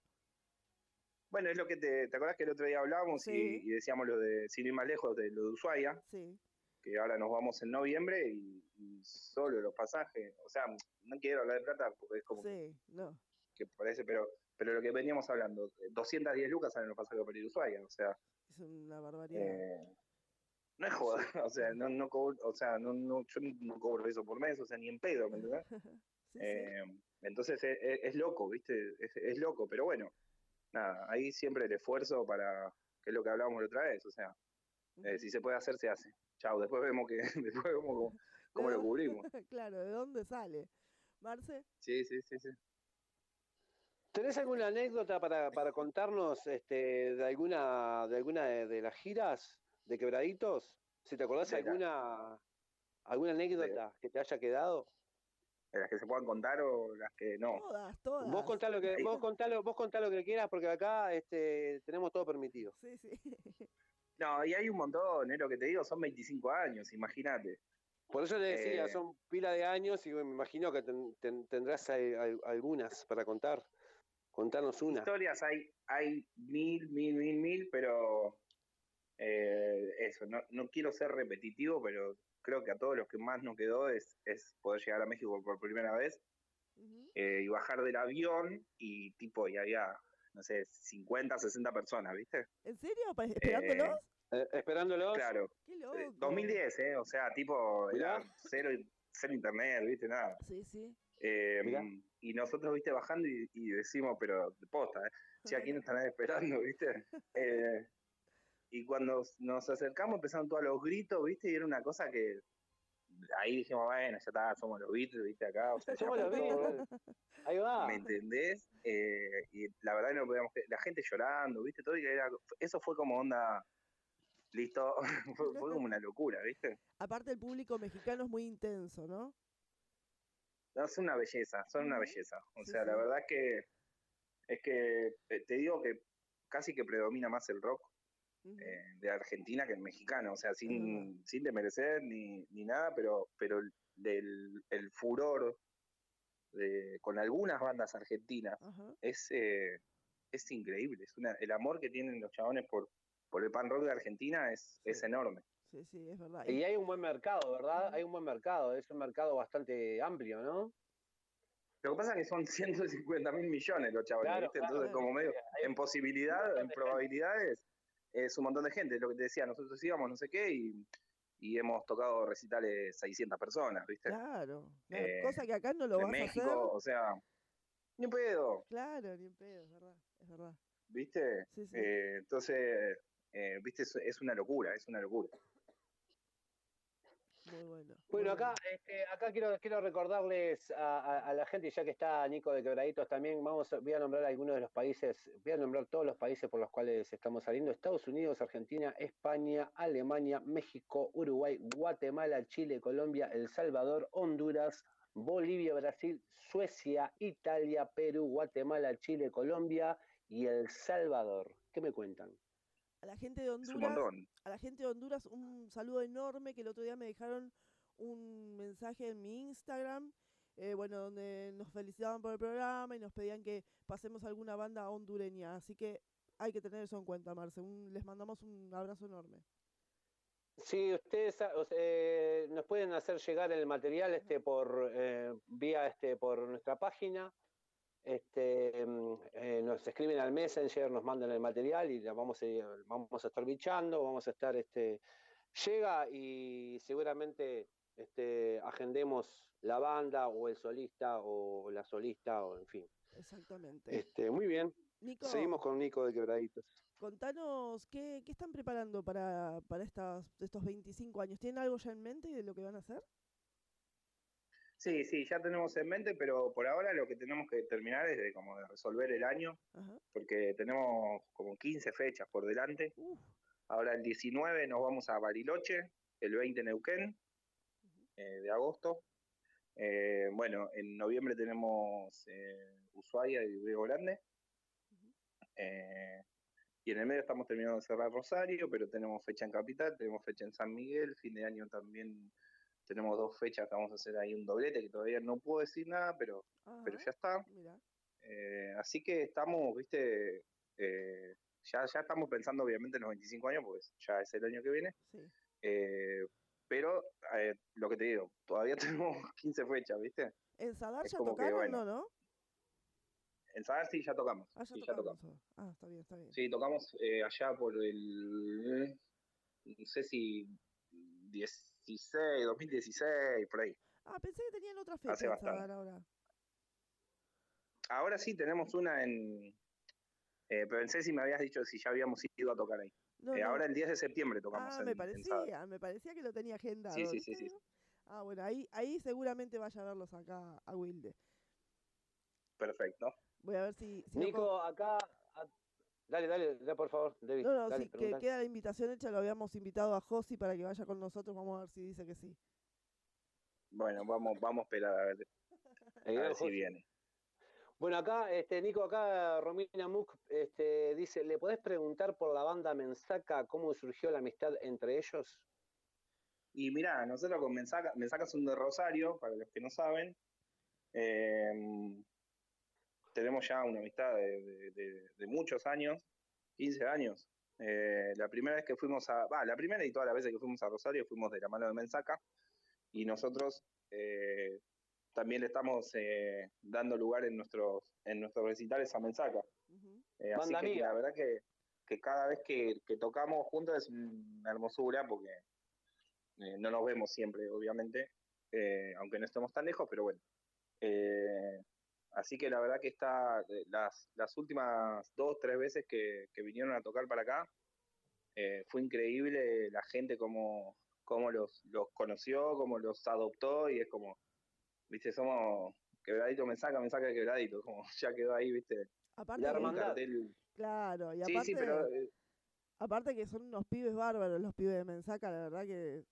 Bueno, es lo que te, ¿te acordás que el otro día hablábamos y- Sí. y, decíamos lo de, sin ir más lejos, de lo de Ushuaia? Sí, que ahora nos vamos en noviembre y, y solo los pasajes, o sea, no quiero hablar de plata porque es como sí, no. que parece, pero pero lo que veníamos hablando, eh, 210 lucas salen los pasajes para ir a Ushuaia, o sea, Es una barbaridad. eh, no es joda, o sea, no, no cobro, o sea, no, no, yo no cobro eso por mes, o sea, ni en pedo, ¿me sí. Eh, entonces es, es- es loco, ¿viste? Es, es loco, pero bueno, nada, ahí siempre el esfuerzo para, que es lo que hablábamos la otra vez, o sea, eh, si se puede hacer, se hace. Chao, después vemos que después vemos cómo, cómo ¿De lo cubrimos. claro, ¿de dónde sale? Marce, Sí, sí, sí, sí. ¿Tenés alguna anécdota para, para contarnos este, de alguna de alguna de, de las giras de quebraditos? Si te acordás De la- alguna alguna anécdota que te haya quedado. De las que se puedan contar o las que no. todas, todas. Vos contá lo que vos contá lo, vos contá lo que quieras porque acá este, tenemos todo permitido. Sí, sí. No, y hay un montón, es lo que te digo, son 25 años, imagínate. Por eso le decía, Eh. son pila de años y me imagino que ten- ten- tendrás al- al- algunas para contar. Contarnos una. Historias hay, hay mil, mil, mil, mil, pero eh, eso, no, no quiero ser repetitivo, pero creo que a todos los que más nos quedó es, es poder llegar a México por primera vez eh, y bajar del avión y tipo, y había, no sé, 50, 60 personas, ¿viste? ¿En serio? ¿Esperándolos? Eh, esperándolos. Claro, Qué loco. eh, 2010, ¿eh? O sea, tipo, era cero, cero internet, ¿viste? Nada. Sí, sí. Eh, y nosotros, viste, bajando y, y decimos, pero de posta, ¿eh? Si aquí no están esperando, ¿viste? Eh, y cuando nos acercamos empezaron todos los gritos, ¿viste? Y era una cosa que ahí dijimos, bueno, ya está, somos los Beatles, ¿viste? Acá, o sea, Somos los. Beatles. Ahí va. ¿Me entendés? Eh, y la verdad no podíamos la gente llorando, ¿viste? Todo y era, eso fue como onda, listo, fue, fue como una locura, ¿viste? Aparte el público mexicano es muy intenso, ¿no? No, son una belleza, son una belleza. O Sí, sea, la verdad es que es que eh, te digo que casi que predomina más el rock Eh, de Argentina que el mexicano, o sea, sin, sin desmerecer ni, ni nada, pero, pero el, del, el furor de, con algunas bandas argentinas es, eh, es increíble. Es una, el amor que tienen los chabones por, por el pan rock de Argentina es, es enorme. Sí, sí, es verdad. Y hay un buen mercado, ¿verdad? Hay un buen mercado, es un mercado bastante amplio, ¿no? Lo que pasa es que son 150 mil millones los chabones, Claro, ¿viste? claro, Entonces, claro. como medio, en posibilidad, en de probabilidades, es un montón de gente. Lo que te decía, nosotros íbamos no sé qué y, y hemos tocado recitales 600 personas, ¿viste? Claro, claro. Eh, Cosa que acá no lo vas México, a hacer. o sea, ni pedo, Claro, ni en pedo, es verdad, es verdad. ¿viste? Sí, sí. Eh, entonces, eh, ¿viste? Es, es una locura, es una locura. Muy bueno. muy Bueno, acá, bueno. este, acá quiero, quiero recordarles a, a- a la gente, ya que está Nico de Quebraditos también, vamos voy a nombrar algunos de los países, voy a nombrar todos los países por los cuales estamos saliendo, Estados Unidos, Argentina, España, Alemania, México, Uruguay, Guatemala, Chile, Colombia, El Salvador, Honduras, Bolivia, Brasil, Suecia, Italia, Perú, Guatemala, Chile, Colombia y El Salvador. ¿Qué me cuentan? A la gente de Honduras, a la gente de Honduras un saludo enorme que el otro día me dejaron un mensaje en mi Instagram, eh, bueno, donde nos felicitaban por el programa y nos pedían que pasemos alguna banda hondureña, así que hay que tener eso en cuenta, Marce. Un- les mandamos un abrazo enorme. Sí, ustedes ah, o sea, eh, nos pueden hacer llegar el material este por eh, vía este por nuestra página. Este, mm, eh, nos escriben al Messenger, nos mandan el material y la vamos a, vamos a estar bichando, vamos a estar este llega y seguramente este agendemos la banda o el solista o la solista o en fin. Exactamente. Este, muy bien. Nico, Seguimos con Nico de Quebraditos. contanos qué, qué están preparando para, para estas, estos 25 años. ¿Tienen algo ya en mente de lo que van a hacer? Sí, sí, ya tenemos en mente, pero por ahora lo que tenemos que terminar es de como de resolver el año, Ajá. porque tenemos como 15 fechas por delante. Uf, Ahora el 19 nos vamos a Bariloche, el 20 Neuquén, eh, de agosto. Eh, bueno, en noviembre tenemos eh, Ushuaia y Río Grande. Eh, y en el medio estamos terminando de cerrar Rosario, pero tenemos fecha en Capital, tenemos fecha en San Miguel, fin de año también tenemos dos fechas que vamos a hacer ahí un doblete, que todavía no puedo decir nada, pero, pero ya está. mira. Eh, así que estamos, viste, eh, ya, ya estamos pensando obviamente en los 25 años, pues ya es el año que viene. Sí. Eh, pero eh, lo que te digo, todavía tenemos 15 fechas, ¿viste? ¿En Sadar Es ya como que, bueno, No, ¿no? En Sadar sí ya tocamos. Ah, ya sí, ya tocaron. tocamos. Ah, está bien, está bien. Sí, tocamos eh, allá por el. No sé si. 16, 2016, por ahí. Ah, pensé que tenían otra fecha Hace bastante. Ahora. Ahora sí tenemos una en. Eh, pero pensé si me habías dicho si ya habíamos ido a tocar ahí. No, Eh, no. Ahora el 10 de septiembre tocamos Ah, en, me en parecía, me parecía que lo tenía agendado. Sí, sí, sí, sí. Ah, bueno, ahí, ahí seguramente vaya a verlos acá a Wilde. Perfecto. Voy a ver si... si no Nico, acá dale, dale, dale, por favor, David. No, no, dale, sí, que queda la invitación hecha, lo habíamos invitado a Josi para que vaya con nosotros, vamos a ver si dice que sí. Bueno, vamos, vamos a esperar a ver, a ver si viene. Bueno, acá, este, Nico, acá Romina Muck este, dice, ¿le podés preguntar por la banda Mensaca cómo surgió la amistad entre ellos? Y mirá, nosotros con Mensaca, Mensaca son de Rosario, para los que no saben. Eh, tenemos ya una amistad de, de- de- de muchos años, 15 años. Eh, la primera vez que fuimos a, la primera y todas las veces que fuimos a Rosario fuimos de la mano de Mensaca y nosotros eh, también le estamos eh, dando lugar en nuestros, en nuestros recitales a Mensaca. Eh, así que la verdad que, que cada vez que, que tocamos juntos es una hermosura porque eh, no nos vemos siempre, obviamente, eh, aunque no estemos tan lejos, pero bueno. Así que la verdad que está, eh, las, las últimas dos, tres veces que, que vinieron a tocar para acá, eh, fue increíble la gente como, como los, los conoció, como los adoptó y es como, viste, somos quebradito me saca, me saca de quebradito, como ya quedó ahí, viste, Aparte, hermandad. cartel. claro, y Sí, aparte, sí, pero eh, aparte que son unos pibes bárbaros los pibes de Mensaca, la verdad que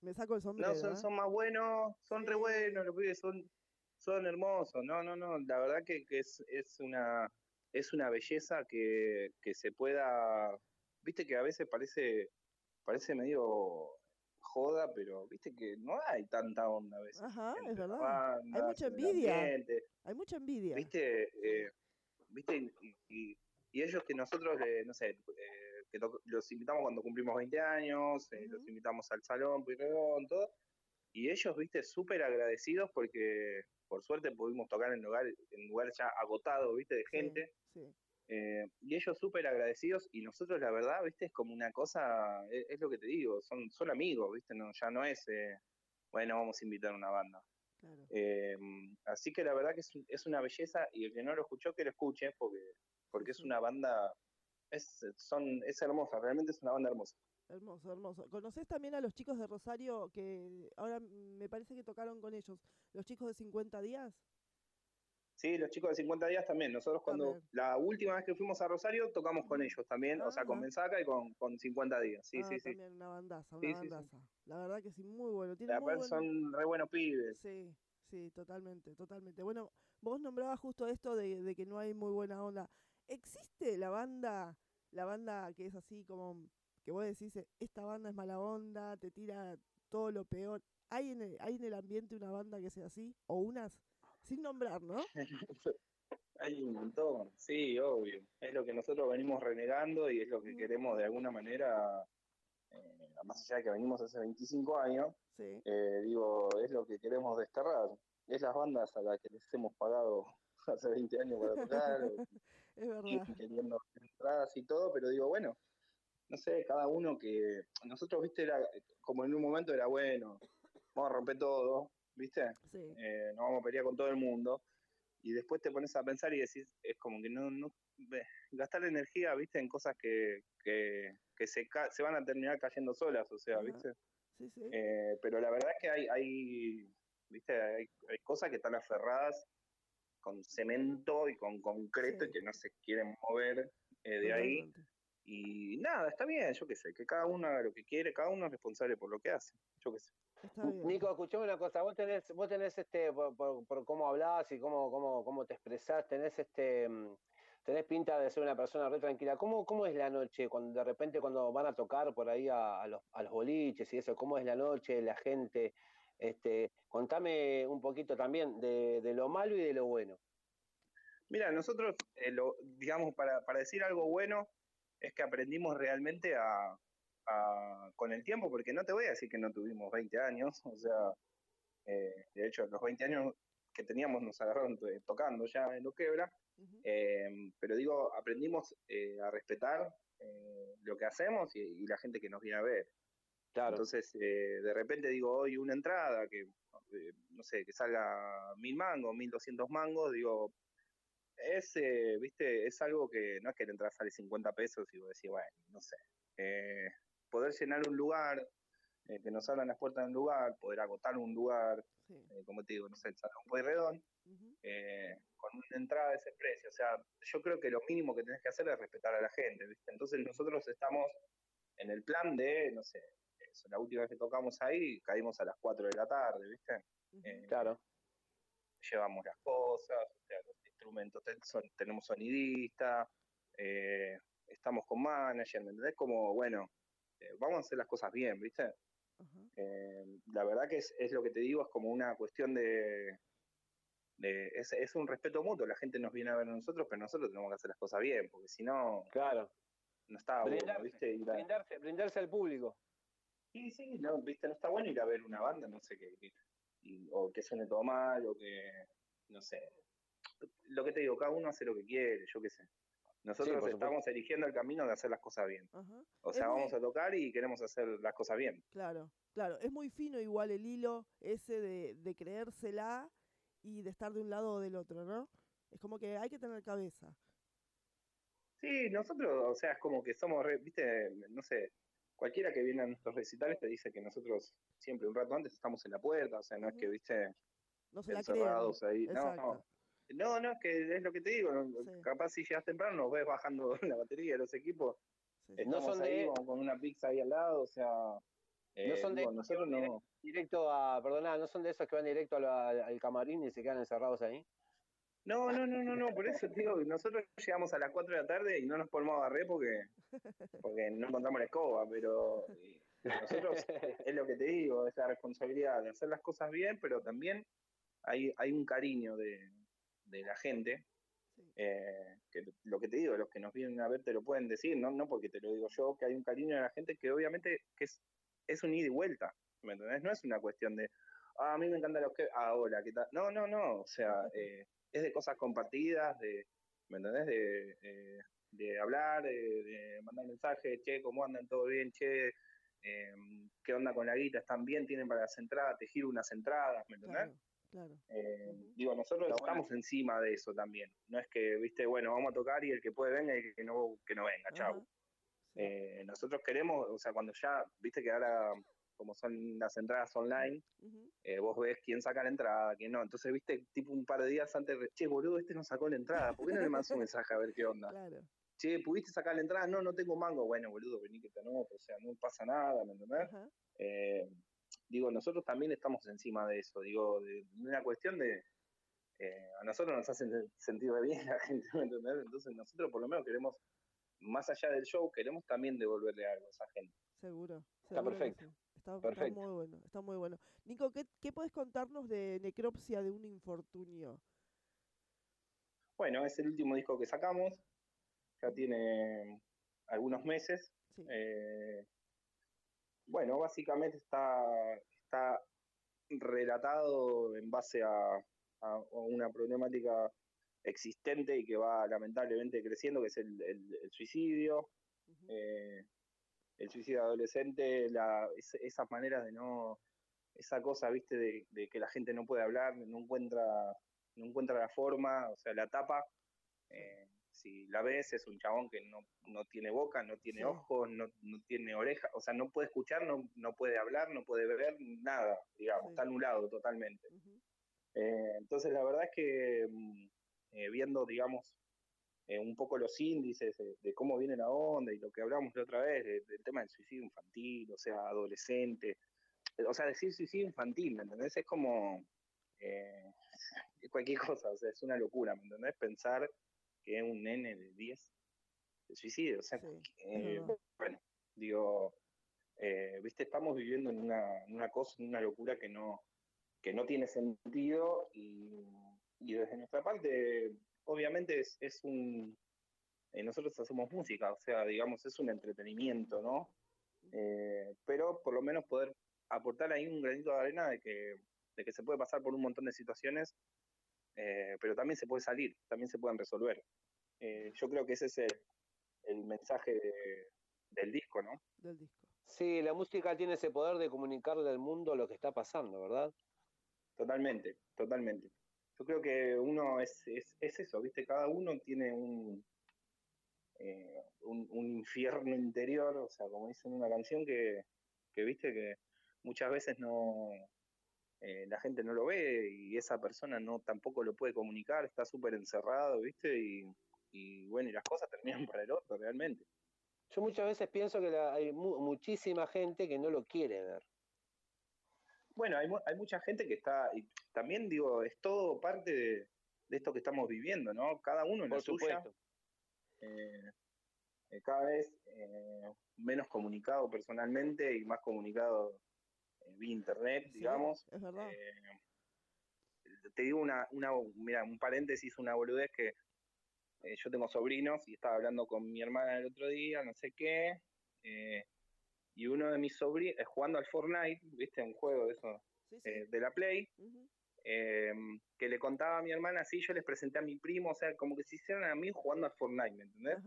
me saco el sombrero. no, son, ¿eh? son más buenos, son re Sí. buenos, los pibes son, son hermosos, no, no, no, la verdad que, que es, es una es una belleza que, que se pueda, viste que a veces parece, parece medio joda, pero viste que no hay tanta onda a veces. Ajá, es verdad. bandas, mucha envidia. ambiente. Hay mucha envidia. ¿Viste? Eh, ¿Viste? Y, y- y ellos que nosotros, le- no sé, eh, que los invitamos cuando cumplimos 20 años, eh, los invitamos al salón, Pueyrredón, todo. Y ellos, viste, súper agradecidos porque por suerte pudimos tocar en lugar, en lugar ya agotado, viste, de gente. sí. Eh, y ellos súper agradecidos y nosotros la verdad, viste, es como una cosa, es, es lo que te digo, son, son amigos, viste, no, ya no es, eh, bueno, vamos a invitar a una banda. Claro. Eh, así que la verdad que es, es una belleza y el que no lo escuchó que lo escuche porque, porque es una banda, es, son, es hermosa, realmente es una banda hermosa. Hermoso, hermoso. ¿Conoces también a los chicos de Rosario que ahora me parece que tocaron con ellos? Los chicos de 50 días. Sí, los chicos de 50 días también. Nosotros cuando la última vez que fuimos a Rosario tocamos con ellos también, o sea, con Ajá. Mensaca y con, con 50 días. Sí, ah, sí, sí. también una bandaza, una Sí, sí, sí. bandaza. La verdad que sí, muy bueno. Tiene La muy buen- son re buenos pibes. Sí, sí, totalmente, totalmente. Bueno, vos nombrabas justo esto de, de que no hay muy buena onda. ¿Existe la banda, la banda que es así como que vos decís, "Eh, esta banda es mala onda, te tira todo lo peor? ¿Hay en el, hay en el ambiente una banda que sea así? ¿O unas? Sin nombrar, ¿no? Hay un montón, sí, obvio. Es lo que nosotros venimos renegando y es lo que queremos de alguna manera, eh, más allá de que venimos hace 25 años, Sí, eh, digo, es lo que queremos desterrar. Es las bandas a las que les hemos pagado hace 20 años para tocar, es verdad. queriendo entradas y todo, pero digo, bueno, no sé, cada uno que. Nosotros, viste, era como en un momento era bueno, vamos a romper todo, viste, Sí, eh, nos vamos a pelear con todo el mundo, y después te pones a pensar y decís, es como que no. no gastar energía, viste, en cosas que, que, que se, ca- se van a terminar cayendo solas, o sea, Ajá. viste. sí, sí. Eh, pero la verdad es que hay, hay, ¿viste? hay, hay cosas que están aferradas con cemento y con concreto Sí. y que no se quieren mover eh, de ahí. Y nada, está bien, yo qué sé, que cada uno haga lo que quiere, cada uno es responsable por lo que hace, yo qué sé. Está bien. Nico, escuchame una cosa, vos tenés, vos tenés este, por, por- por cómo hablás y cómo, cómo, cómo te expresás, tenés este, tenés pinta de ser una persona re tranquila. ¿Cómo, cómo es la noche cuando de repente cuando van a tocar por ahí a, a los, a los boliches y eso? ¿Cómo es la noche, la gente? Este, contame un poquito también de, de lo malo y de lo bueno. Mira, nosotros, eh, lo, digamos, para, para decir algo bueno, es que aprendimos realmente a, a- con el tiempo, porque no te voy a decir que no tuvimos 20 años, o sea, eh, de hecho, los 20 años que teníamos nos agarraron to- tocando ya en lo quebra, eh, pero digo, aprendimos eh, a respetar eh, lo que hacemos y, y la gente que nos viene a ver. Claro. Entonces, eh, de repente digo, hoy una entrada que, eh, no sé, que salga mil mangos, mil doscientos mangos, digo, es, eh, viste, es algo que no es que la entrada sale 50 pesos y vos decís, bueno, no sé. Eh, poder llenar un lugar, eh, que nos abran las puertas de un lugar, poder agotar un lugar, Sí. eh, como te digo, no sé, el Salón Pueyrredón, ujú. eh, con una entrada de ese precio. O sea, yo creo que lo mínimo que tenés que hacer es respetar a la gente, ¿viste? Entonces nosotros estamos en el plan de, no sé, eso, la última vez que tocamos ahí, caímos a las 4 de la tarde, ¿viste? Eh, Claro. llevamos las cosas, o sea, los instrumentos, ten- son- tenemos sonidista, eh, estamos con manager, ¿me entendés? Como, bueno, eh, vamos a hacer las cosas bien, ¿viste? Eh, la verdad que es, es lo que te digo, es como una cuestión de... de es, es un respeto mutuo, la gente nos viene a ver a nosotros, pero nosotros tenemos que hacer las cosas bien, porque si no, Claro. no está bueno, ¿viste? Brindarse, brindarse al público. Sí, sí, no, ¿viste? No está bueno ir a ver una banda, no sé, qué y- o que suene todo mal, o que, no sé. Lo que te digo, cada uno hace lo que quiere, yo qué sé. Nosotros estamos eligiendo el camino de hacer las cosas bien. Ajá. O sea, vamos a tocar y queremos hacer las cosas bien. Claro, claro. Es muy fino igual el hilo ese de, de creérsela y de estar de un lado o del otro, ¿no? Es como que hay que tener cabeza. Sí, nosotros, o sea, es como que somos, re- viste, no sé, cualquiera que viene a nuestros recitales te dice que nosotros siempre un rato antes estamos en la puerta, o sea, no es que, viste, No se la creen. encerrados ahí. Exacto. no, no, no, es que es lo que te digo, no, Sí. capaz si llegas temprano nos ves bajando la batería de los equipos, Sí, sí. No son ahí de- con, con una pizza ahí al lado, o sea, eh, son de nosotros van no, Directo a, perdona, ¿no son de esos que van directo al, al camarín y se quedan encerrados ahí? no, no, no, no, no, por eso te digo, que nosotros llegamos a las 4 de la tarde y no nos ponemos a barrer porque, porque no encontramos la escoba, pero nosotros es lo que te digo, es la responsabilidad de hacer las cosas bien, pero también hay, hay un cariño de, de la gente, Sí. eh, que lo que te digo, los que nos vienen a ver te lo pueden decir, no, no porque te lo digo yo, que hay un cariño de la gente que obviamente que es, es un ida y vuelta, ¿me entendés? No es una cuestión de, ah, a mí me encantan los que, ah, hola, ¿qué tal? No, no, no, o sea, eh, es de cosas compartidas, de, ¿me entendés? De, eh, de hablar, de, de mandar mensajes, che, ¿cómo andan? ¿Todo bien? Che, eh, ¿qué onda con la guita? ¿Están bien? ¿Tienen para las entradas? ¿Te giro unas entradas? ¿Me entendés? Claro, claro. Eh, digo, nosotros estamos encima de eso también. No es que, viste, bueno, vamos a tocar y el que puede venga y el que no, que no venga, chau. Sí. Eh, nosotros queremos, o sea, cuando ya, viste que ahora, como son las entradas online, eh, vos ves quién saca la entrada, quién no. Entonces, viste, tipo un par de días antes, de, che, boludo, este no sacó la entrada, ¿por qué no le mandas un mensaje a ver qué onda? Claro. Che, ¿pudiste sacar la entrada? No, no tengo mango. Bueno, boludo, vení que te anoto, o sea, no pasa nada, ¿me entendés? Eh, digo, nosotros también estamos encima de eso, digo, de, una cuestión de, eh, a nosotros nos hacen sentir bien la gente, ¿me entendés? Entonces nosotros por lo menos queremos, más allá del show, queremos también devolverle algo a esa gente. Seguro. Está seguro perfecto. Está, está muy bueno, está muy bueno. Nico, ¿qué, qué puedes contarnos de Necropsia de un infortunio? Bueno, es el último disco que sacamos, ya tiene algunos meses. Sí. Eh, bueno, básicamente está, está relatado en base a, a una problemática existente y que va lamentablemente creciendo, que es el, el- el suicidio, eh, el suicidio adolescente, la, es- esas maneras de no, esa cosa, viste, de, de que la gente no puede hablar, no encuentra, no encuentra la forma, o sea, la tapa, eh, si la ves es un chabón que no, no tiene boca, no tiene Sí. ojos, no, no tiene oreja, o sea, no puede escuchar, no, no puede hablar, no puede ver nada, digamos, Sí. está anulado totalmente. Eh, entonces, la verdad es que mm, eh, viendo, digamos, eh, un poco los índices de, cómo viene la onda y lo que hablamos la otra vez, de- del tema del suicidio infantil, o sea, adolescente, o sea, decir suicidio infantil, ¿me entendés? Es como eh, cualquier cosa, o sea, es una locura, ¿me entendés? Pensar que un nene de 10 se suicide, o sea, Sí, eh, es bueno, digo, eh, viste, estamos viviendo en una, en una cosa, en una locura que no, que no tiene sentido y, y desde nuestra parte, obviamente es, es un, eh, nosotros hacemos música, o sea, digamos, es un entretenimiento, ¿no? Pero por lo menos poder aportar ahí un granito de arena de que, de que se puede pasar por un montón de situaciones, eh, pero también se puede salir, también se pueden resolver. Eh, yo creo que ese es el, el mensaje de- del disco, ¿no? Del disco. Sí, la música tiene ese poder de comunicarle al mundo lo que está pasando, ¿verdad? Totalmente, totalmente. Yo creo que uno es, es, es eso, ¿viste? Cada uno tiene un, eh, un, un infierno interior, o sea, como dice en una canción que, que viste, que muchas veces no eh, la gente no lo ve y esa persona no tampoco lo puede comunicar, está súper encerrado, ¿viste? Y, y bueno, y las cosas terminan para el otro realmente. Yo muchas veces pienso que la- hay mu- muchísima gente que no lo quiere ver. Bueno, hay, mu- hay mucha gente que está, y también digo, es todo parte de, de esto que estamos viviendo, ¿no? Cada uno en Por la suya, supuesto. eh, eh, cada vez menos comunicado personalmente y más comunicado vía internet, Sí, digamos. es verdad. Eh, te digo una, una, mira, un paréntesis, una boludez que eh, yo tengo sobrinos y estaba hablando con mi hermana el otro día, no sé qué, eh, y uno de mis sobrinos, jugando al Fortnite, viste, un juego de eso, Sí, sí. eh, de la Play, eh, que le contaba a mi hermana, sí, yo les presenté a mi primo, o sea, como que se hicieron a mí jugando al Fortnite, ¿me entendés?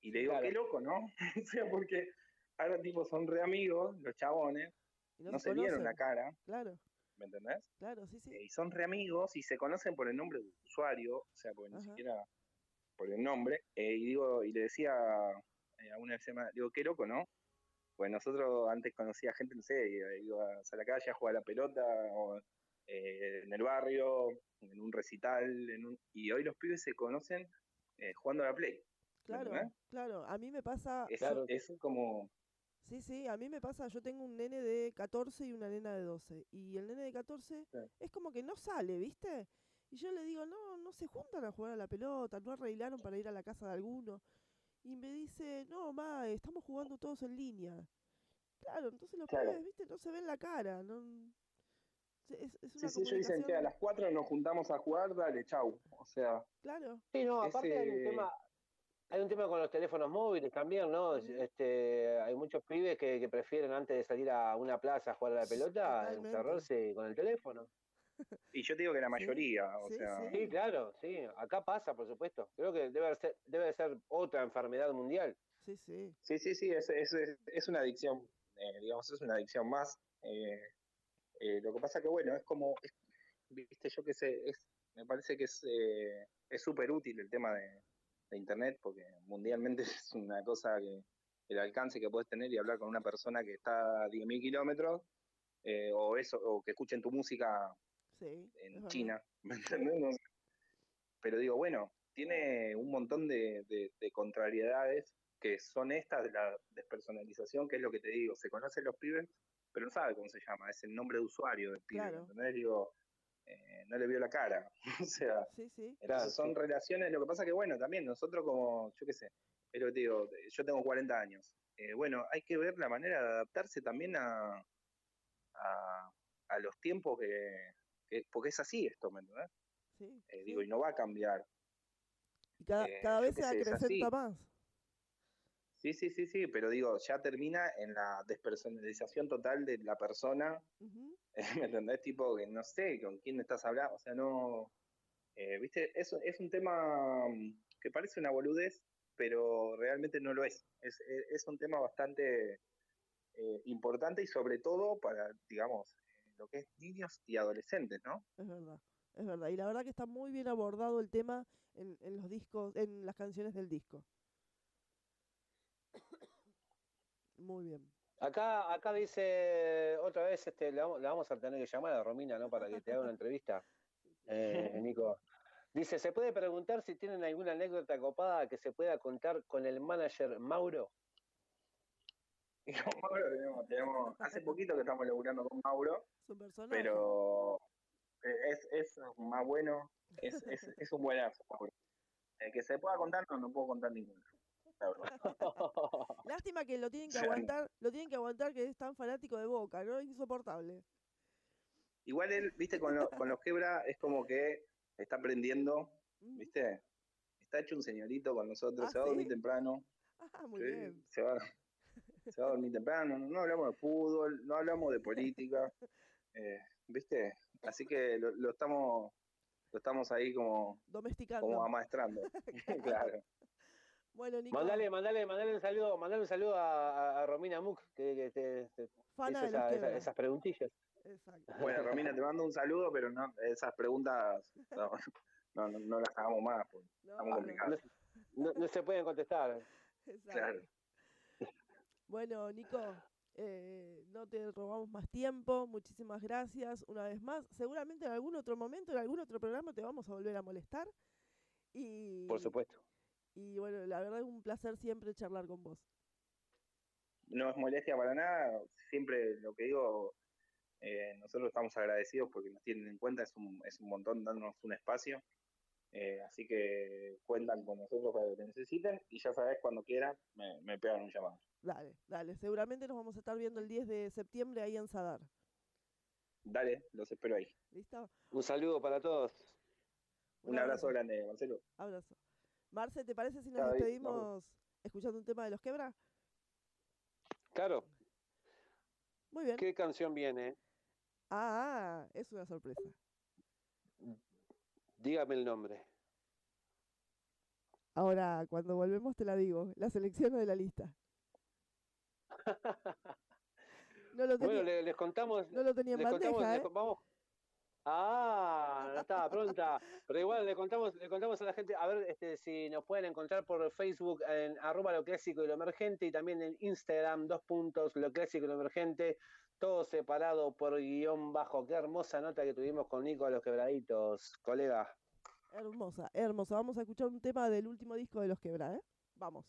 Y le digo, Claro. qué loco, ¿no? o sea, porque ahora tipo son re amigos, los chabones, Y no, se se vieron la cara, Claro, ¿me entendés? claro, sí, sí. Eh, y son re amigos y se conocen por el nombre de usuario, o sea, porque ni Ajá. siquiera por el nombre, eh, y digo, y le decía eh, a una vez, digo, qué loco, ¿no? Pues nosotros antes conocía gente, no sé, iba- ibas a la calle a jugar a la pelota, o eh, en el barrio, en un recital, en un- y hoy los pibes se conocen eh, jugando a la Play. Claro, ¿entendés? claro. A mí me pasa. Es, Claro. es como, Sí, sí, a mí me pasa, yo tengo un nene de 14 y una nena de 12. Y el nene de 14 Sí. es como que no sale, ¿viste? Y yo le digo, no, no se juntan a jugar a la pelota, no arreglaron para ir a la casa de alguno. Y me dice, no, ma, estamos jugando todos en línea. Claro, entonces los Claro. pibes, ¿viste? No se ven la cara. No... Es, es sí, una sí, ellos dicen, che, a las 4 nos juntamos a jugar, dale, chau. O sea, Claro, Sí, no, aparte hay un tema, hay un tema con los teléfonos móviles también, ¿no? Este, hay muchos pibes que, que prefieren antes de salir a una plaza a jugar a la pelota, Totalmente. encerrarse con el teléfono. y yo te digo que la Sí, mayoría, o sí, sea, sí. Sí, claro, sí, acá pasa, por supuesto. Creo que debe ser, debe ser otra enfermedad mundial. sí, sí. Sí, sí, sí, es, es, es- una adicción, eh, digamos, es una adicción más. eh, eh, lo que pasa que, bueno, es como, es- viste, yo qué sé, es, me parece que es eh, es súper útil el tema de, de Internet, porque mundialmente es una cosa que el alcance que puedes tener y hablar con una persona que está a 10.000 kilómetros, eh, o eso, o que escuchen tu música Sí, en. China. Pero digo, bueno, tiene un montón de, de- de contrariedades que son estas de la despersonalización, que es lo que te digo, se conocen los pibes, pero no sabe cómo se llama, es el nombre de usuario del pibe, Claro. ¿entendés? Digo, eh, no le vio la cara, o sea, Sí, sí. Claro, son sí. relaciones, lo que pasa que bueno, también nosotros como, yo qué sé, es lo que te digo, yo tengo 40 años, eh, bueno, hay que ver la manera de adaptarse también a, a, a los tiempos que, que- porque es así esto, ¿me entendés? sí, Eh, sí. digo, y no va a cambiar. Y cada, eh, cada vez se acrecenta más. Sí, sí, sí, sí, pero digo, ya termina en la despersonalización total de la persona, Ujú. ¿me entendés? Tipo, que no sé con quién estás hablando, o sea, no, eh, viste, es, es un tema mm, que parece una boludez, pero realmente no lo es. Es, es- es un tema bastante eh, importante y sobre todo para, digamos, eh, lo que es niños y adolescentes, ¿no? Es verdad, es verdad. Y la verdad que está muy bien abordado el tema en, en los discos, en las canciones del disco. Muy bien. Acá, acá dice otra vez, este, la, vamos- la vamos a tener que llamar a Romina, ¿no? Para que te haga una entrevista. Eh, Nico. Dice, ¿se puede preguntar si tienen alguna anécdota copada que se pueda contar con el manager Mauro? Y con Mauro tenemos, tenemos- hace poquito que estamos laburando con Mauro, Es un personaje. pero eh, es, es más bueno, es, es, es un buenazo, Mauro. El que se pueda contar, no, no puedo contar ninguno. Lástima que lo tienen que Sí. aguantar, lo tienen que aguantar que es tan fanático de Boca, ¿no? Insoportable. Igual él, viste, con, lo- con los quebra es como que está aprendiendo, viste. Está hecho un señorito con nosotros, Ah, se va a dormir ¿sí? temprano. Ah, muy sí, bien. Se va, se va a dormir temprano, no, no hablamos de fútbol, no hablamos de política, eh, ¿viste? Así que lo, lo estamos lo estamos ahí como, Domesticando. como amaestrando. claro. Bueno, Nico, Mandale, mandale, mandale un saludo, mandale un saludo a, Romina Muck, que, que te, te fana hizo de los esa- esa- quebra. esas preguntillas. Exacto. Bueno, Romina, te mando un saludo, pero no, esas preguntas no, no, no- no las hagamos más, porque No, estamos no, complicados. No, no se pueden contestar. exacto. Claro. Bueno, Nico, eh, no te robamos más tiempo. Muchísimas gracias una vez más. Seguramente en algún otro momento, en algún otro programa te vamos a volver a molestar. Y, Por supuesto. Y bueno, la verdad es un placer siempre charlar con vos. no es molestia para nada, siempre lo que digo, eh, nosotros estamos agradecidos porque nos tienen en cuenta, es un, es un montón darnos un espacio, eh, así que cuentan con nosotros para lo que necesiten y ya sabes, cuando quieran, me, me pegan un llamado. Dale, dale. Seguramente nos vamos a estar viendo el 10 de septiembre ahí en Sadar. Dale, los espero ahí. ¿Listo? Un saludo para todos. Un abrazo grande, Marcelo. Abrazo. Marce, ¿te parece si nos despedimos escuchando un tema de los quebra? Claro, Muy bien. ¿qué canción viene? Ah, ah, es una sorpresa. Dígame el nombre. Ahora, cuando volvemos te la digo. La selecciono de la lista. No lo tenía, Bueno, le- les contamos, no lo tenía en les contamos, bandeja, les ¿eh? con- vamos, Ah, estaba pronta. Pero igual le contamos, le contamos a la gente, a ver este, si nos pueden encontrar por Facebook en arroba lo clásico y lo emergente y también en Instagram, dos puntos, lo clásico y lo emergente, todo separado por guion bajo. Qué hermosa nota que tuvimos con Nico a los quebraditos, colega. Hermosa, hermosa. Vamos a escuchar un tema del último disco de Los Quebra, ¿eh? Vamos.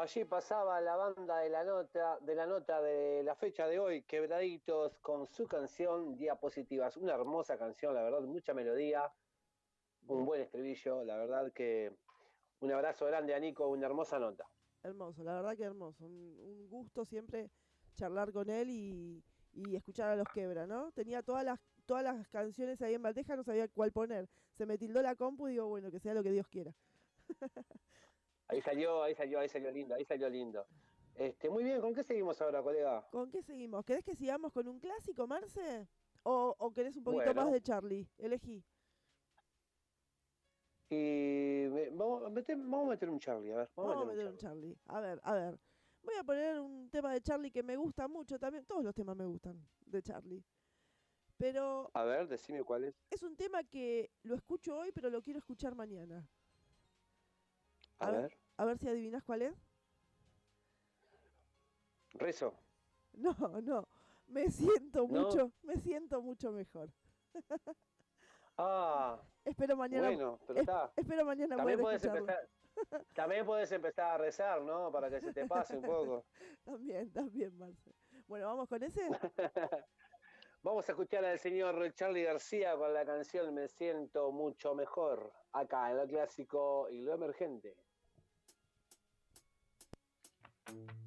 Allí pasaba la banda de la nota de la nota de la fecha de hoy, Quebraditos, con su canción Diapositivas. Una hermosa canción, la verdad, mucha melodía, un buen estribillo, la verdad que un abrazo grande a Nico, una hermosa nota. Hermoso, la verdad que hermoso. Un, gusto siempre charlar con él y, y escuchar a los quebra, ¿no? Tenía todas las, todas las canciones ahí en bandeja, no sabía cuál poner. Se me tildó la compu y digo, bueno, que sea lo que Dios quiera. Ahí salió, ahí salió, ahí salió lindo, ahí salió lindo. Este, muy bien, ¿con qué seguimos ahora, colega? ¿Con qué seguimos? ¿Querés que sigamos con un clásico, Marce? ¿O, o querés un poquito Bueno. más de Charlie? Elegí. Y vamos, a meter, vamos a meter un Charlie, a ver. Vamos, Vamos a meter un Charlie. A ver, a ver. Voy a poner un tema de Charlie que me gusta mucho también. Todos los temas me gustan de Charlie. Pero A ver, decime cuál es. es un tema que lo escucho hoy, pero lo quiero escuchar mañana. A, A ver. ver. A ver si adivinas cuál es. Rezo. No, no. Me siento ¿No? mucho, me siento mucho mejor. Ah, Espero mañana, bueno, pero es- está. espero mañana También puedes empezar. También puedes empezar a rezar, ¿no? Para que se te pase un poco. También, también, Marce. Bueno, vamos con ese. Vamos a escuchar al señor Charlie García con la canción Me siento mucho mejor, acá en lo clásico y lo emergente. No razonás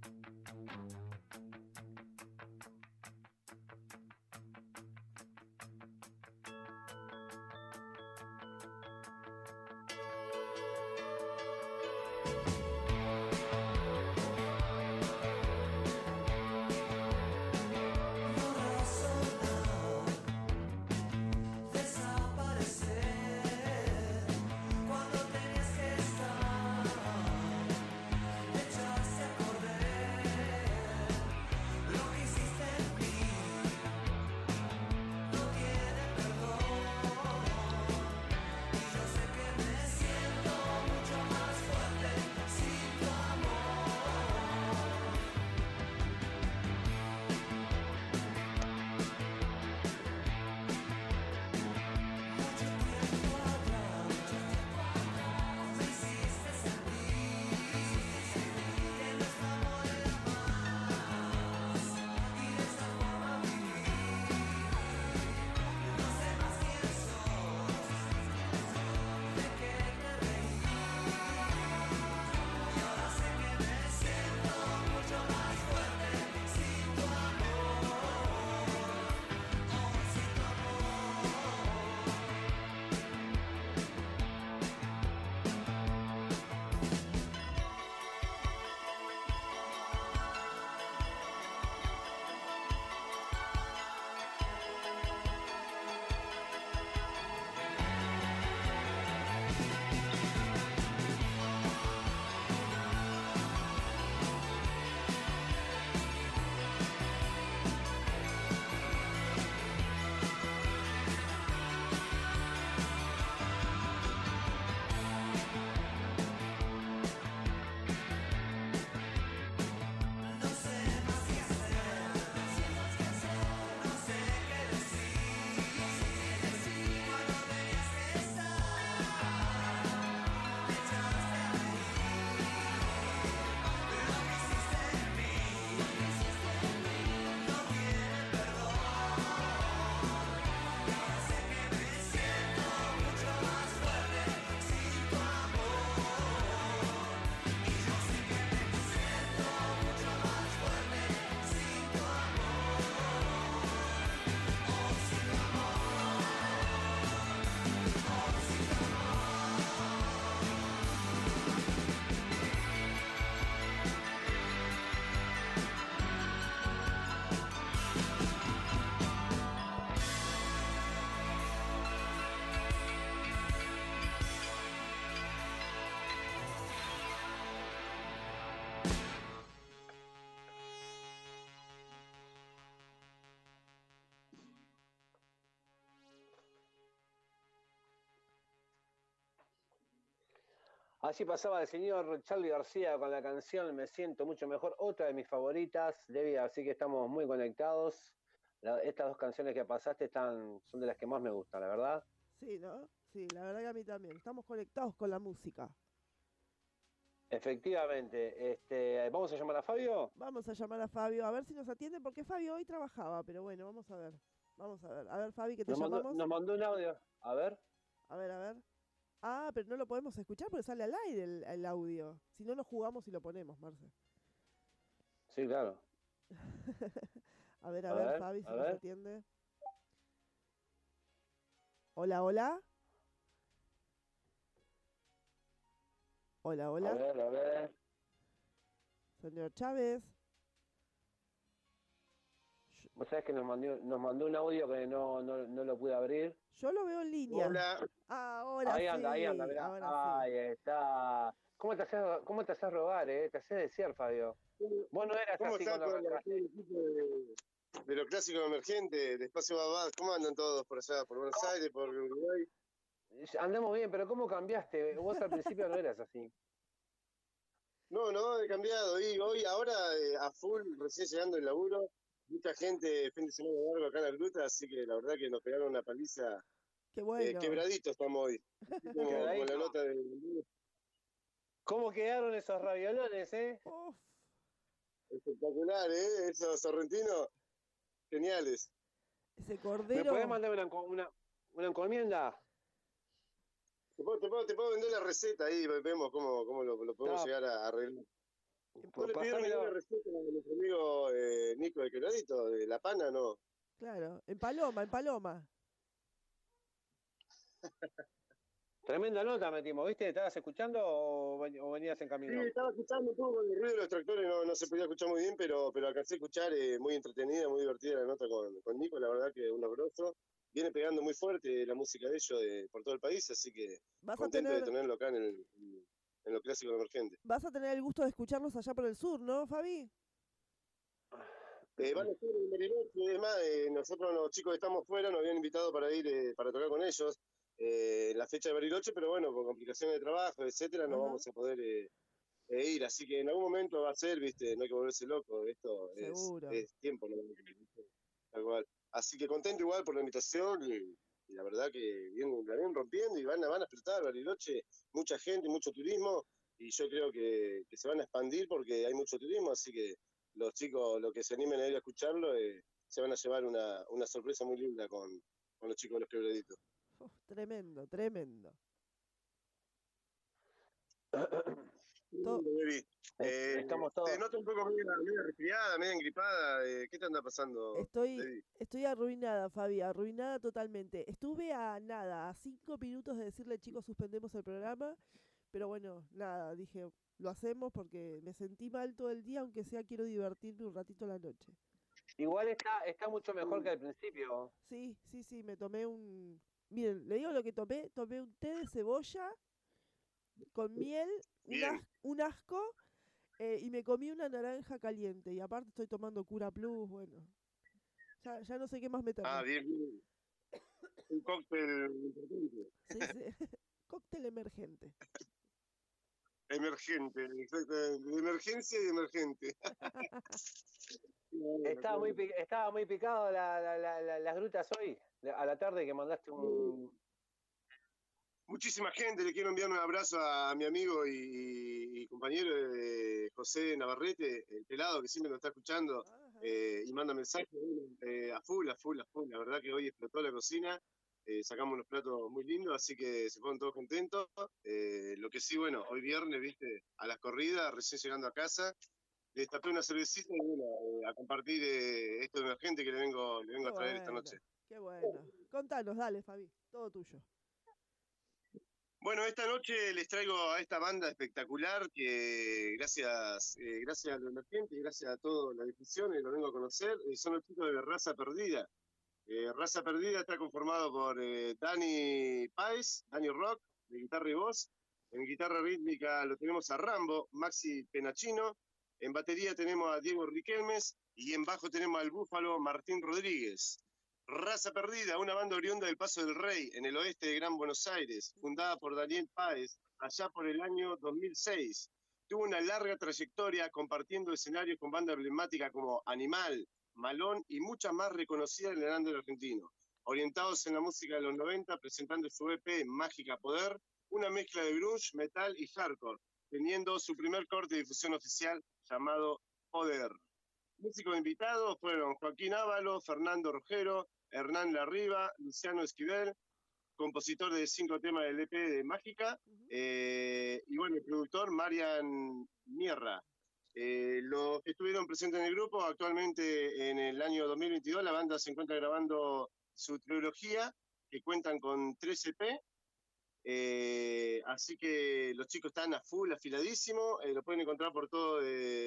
Así pasaba el señor Charlie García con la canción Me siento mucho mejor, otra de mis favoritas, Debbie, así que estamos muy conectados. La- estas dos canciones que pasaste están, son de las que más me gustan, la verdad. Sí, ¿no? Sí, la verdad que a mí también. Estamos conectados con la música. Efectivamente, este, ¿vamos a llamar a Fabio? Vamos a llamar a Fabio a ver si nos atiende, porque Fabio hoy trabajaba, pero bueno, vamos a ver. Vamos a ver. A ver, Fabi, que te Nos mandó, llamamos. nos mandó un audio. A ver. A ver, a ver. Ah, pero no lo podemos escuchar porque sale al aire el, el audio. Si no, lo jugamos y lo ponemos, Marce. Sí, claro. A ver, a, A ver, ver, Fabi, si a nos ver. atiende. Hola, hola. Hola, A hola. ver, a ver. Señor Chávez. Vos sabés que nos mandó, nos mandó un audio que no, no, no lo pude abrir. Yo lo veo en línea. Hola, Ahora ahí sí. anda, ahí anda, mirá. ahora Ahí está. ¿Cómo te haces, cómo te haces robar, eh? Te haces desear, Fabio. Vos no eras ¿Cómo así está equipo de, de lo clásico emergente, de Espacio Babad? ¿Cómo andan todos por allá, por Buenos Aires, por Uruguay? Andamos bien, pero ¿cómo cambiaste? Vos al principio no eras así. No, no, he cambiado. Y hoy, ahora, eh, a full, recién llegando el laburo, mucha gente, fin de semana largo acá en la gruta, así que la verdad que nos pegaron una paliza. Qué Eh, bueno. quebraditos estamos hoy. Como con la Quebradito. nota de ¿Cómo quedaron esos raviolones, eh? Uf, espectacular, ¿eh? Esos sorrentinos, geniales. ese ¿Me cordero. podés mandar una, una, una encomienda? Te puedo, te puedo- te puedo vender la receta ahí, vemos cómo, cómo lo, lo podemos No. llegar a arreglar. ¿No Pues le pidieron pasámelo. ninguna receta a nuestro amigo eh, Nico de Quebradito, de La Pana, no? Claro, en Paloma, en Paloma. Tremenda nota metimos, ¿viste? ¿Estabas escuchando o, ven- o venías en Sí, camino? estaba escuchando un poco con el ruido de los tractores, no, no se podía escuchar muy bien, pero, pero alcancé a escuchar, eh, muy entretenida, muy divertida la nota con, con Nico, la verdad que un grosso. Viene pegando muy fuerte la música de ellos de, por todo el país, así que Vas a contento de tener, tenerlo acá en, el, en lo clásico emergente. vas a tener el gusto de escucharlos allá por el sur, ¿no, Fabi? Eh, van a estar en Bariloche, es más, eh, nosotros los chicos que estamos fuera nos habían invitado para ir, eh, para tocar con ellos eh, en la fecha de Bariloche, pero bueno, por complicaciones de trabajo, etcétera, no vamos a poder eh, eh, ir, así que en algún momento va a ser, viste, no hay que volverse loco, esto es, es tiempo, ¿no? Tal cual. Así que contento igual por la invitación y, y la verdad que bien, la vienen rompiendo y van a, van a explotar Bariloche, mucha gente, mucho turismo y yo creo que, que se van a expandir porque hay mucho turismo, así que los chicos, los que se animen a ir a escucharlo, eh, se van a llevar una, una sorpresa muy linda con, con los chicos de los quebraditos. Tremendo, tremendo. Eh, Estamos todos. Te noto un poco media, media resfriada, media engripada. eh, ¿Qué te anda pasando? Estoy, estoy arruinada, Fabi, arruinada totalmente. Estuve a nada, a cinco minutos de decirle, chicos, suspendemos el programa. Pero bueno, nada, dije, lo hacemos porque me sentí mal todo el día, aunque sea quiero divertirme un ratito a la noche. Igual está, está mucho mejor que al principio. Sí, sí, sí, me tomé un... Miren, le digo lo que tomé, tomé un té de cebolla con miel, un, Bien. as- un asco, eh, y me comí una naranja caliente. Y aparte estoy tomando Cura Plus, bueno. Ya, ya no sé qué más meterme. Ah, bien, bien. Un cóctel. Sí, sí. Cóctel emergente. Emergente, exacto. De emergencia y emergente. Estaba muy, pi- estaba muy picado la- la- la- la- las grutas hoy, a la tarde que mandaste un... Muchísima gente, le quiero enviar un abrazo a mi amigo y, y compañero eh, José Navarrete, el pelado que siempre nos está escuchando eh, y manda mensajes eh, a full, a full, a full. La verdad que hoy explotó la cocina, sacamos unos platos muy lindos, así que se fueron todos contentos. Lo que sí, bueno, hoy viernes, viste, a las corridas, recién llegando a casa, le destapé una cervecita y bueno, a compartir esto emergente que le vengo, le vengo a traer esta noche. Qué bueno. Contanos, dale, Fabi. Todo tuyo. Bueno, esta noche les traigo a esta banda espectacular que gracias, eh, gracias a lo emergente y gracias a toda la difusión, lo vengo a conocer, eh, son los chicos de Raza Perdida. Eh, Raza Perdida está conformado por eh, Dani Páez, Dani Rock, de guitarra y voz. En guitarra rítmica lo tenemos a Rambo, Maxi Penachino. En batería tenemos a Diego Riquelmes y en bajo tenemos al búfalo Martín Rodríguez. Raza Perdida, una banda oriunda del Paso del Rey, en el oeste de Gran Buenos Aires, fundada por Daniel Páez allá por el año 2006. Tuvo una larga trayectoria compartiendo escenarios con bandas emblemáticas como Animal, Malón y muchas más reconocidas en el under argentino. Orientados en la música de los 90, presentando su EP Mágica Poder, una mezcla de grunge, metal y hardcore, teniendo su primer corte de difusión oficial llamado Poder. Músicos invitados fueron Joaquín Ávalo, Fernando Rogero, Hernán Larriba, Luciano Esquivel, compositor de cinco temas del EP de Mágica, eh, y bueno, el productor Marian Mierra. Eh, los que estuvieron presentes en el grupo, actualmente en el año 2022, la banda se encuentra grabando su trilogía, que cuentan con 3 EP. eh, así que los chicos están a full, afiladísimo. lo pueden encontrar por todas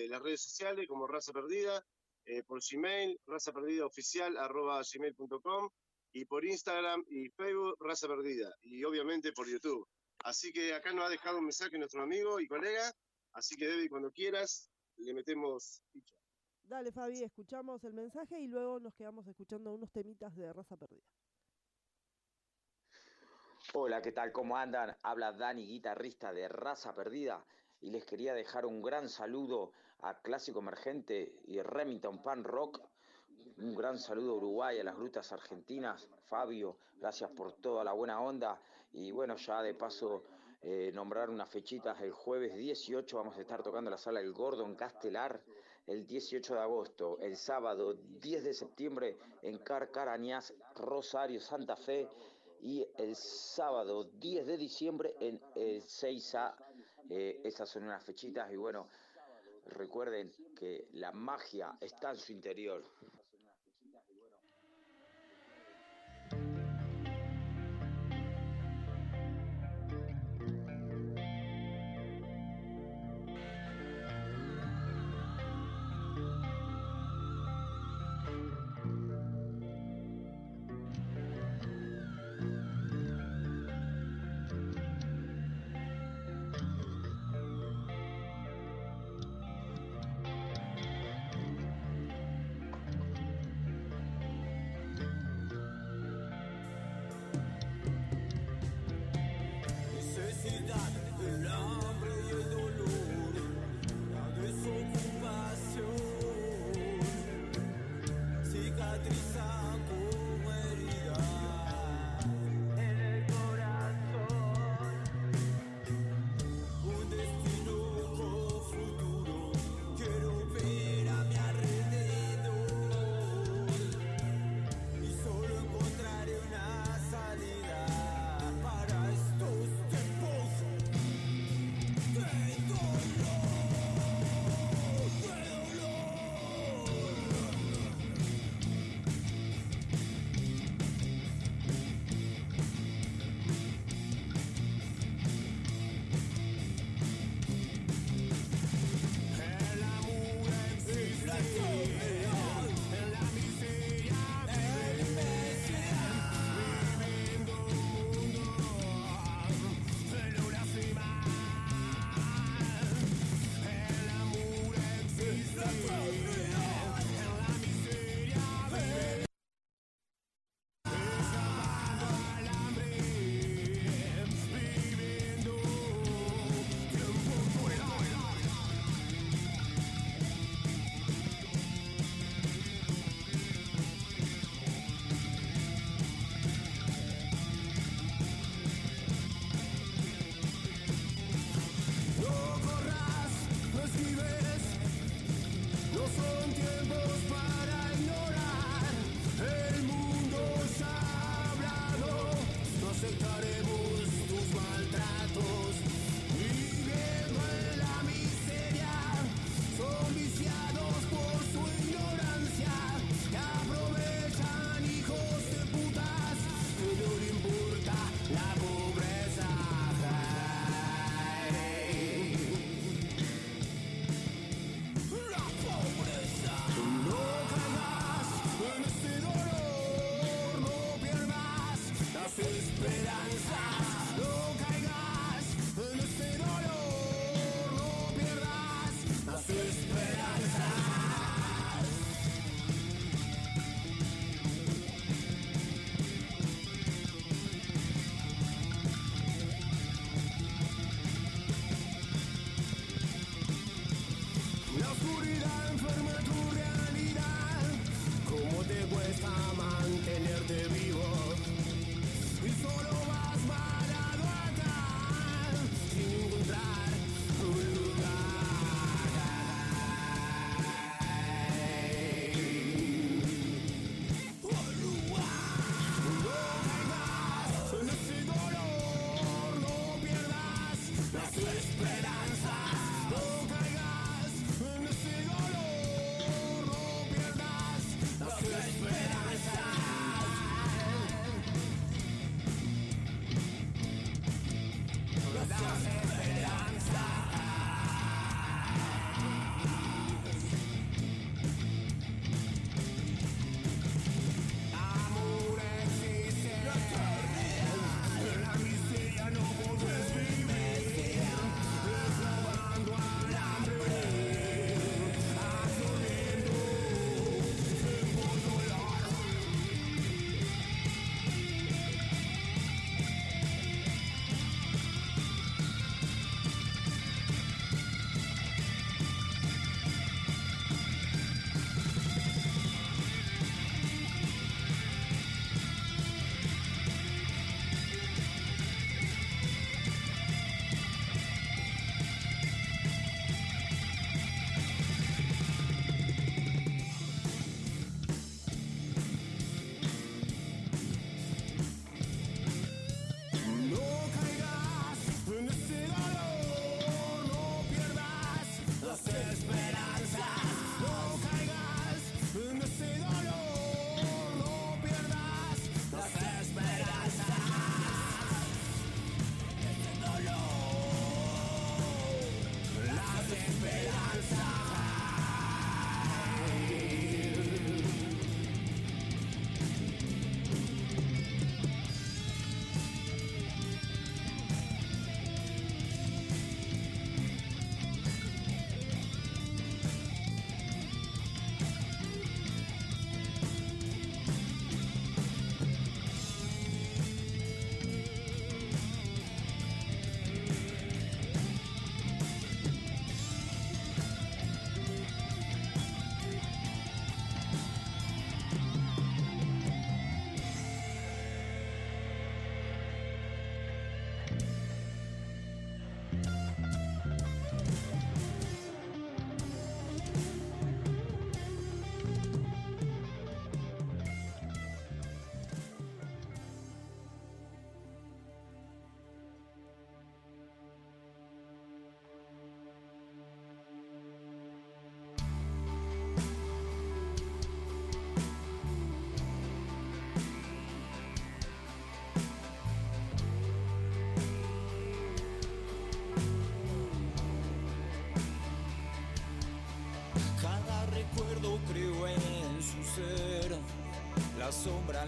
las redes sociales, como Raza Perdida, eh, por Gmail, razaperdidaoficial.gmail.com y por Instagram y Facebook, Raza Perdida, y obviamente por YouTube. Así que acá nos ha dejado un mensaje nuestro amigo y colega, así que Debbie, cuando quieras, le metemos ficha. Dale, Fabi, escuchamos el mensaje y luego nos quedamos escuchando unos temitas de raza perdida. Hola, ¿qué tal? ¿Cómo andan? Habla Dani, guitarrista de Raza Perdida, y les quería dejar un gran saludo a Clásico Emergente y Remington Pan Rock. Un gran saludo a Uruguay, a las grutas argentinas. Fabio, gracias por toda la buena onda. Y bueno, ya de paso eh, nombrar unas fechitas. El jueves 18 vamos a estar tocando la sala El Gordo en Castelar. El 18 de agosto, el sábado 10 de septiembre en Carcarañas, Rosario, Santa Fe y el sábado 10 de diciembre en el 6A. Eh, esas son unas fechitas y bueno, recuerden que la magia está en su interior.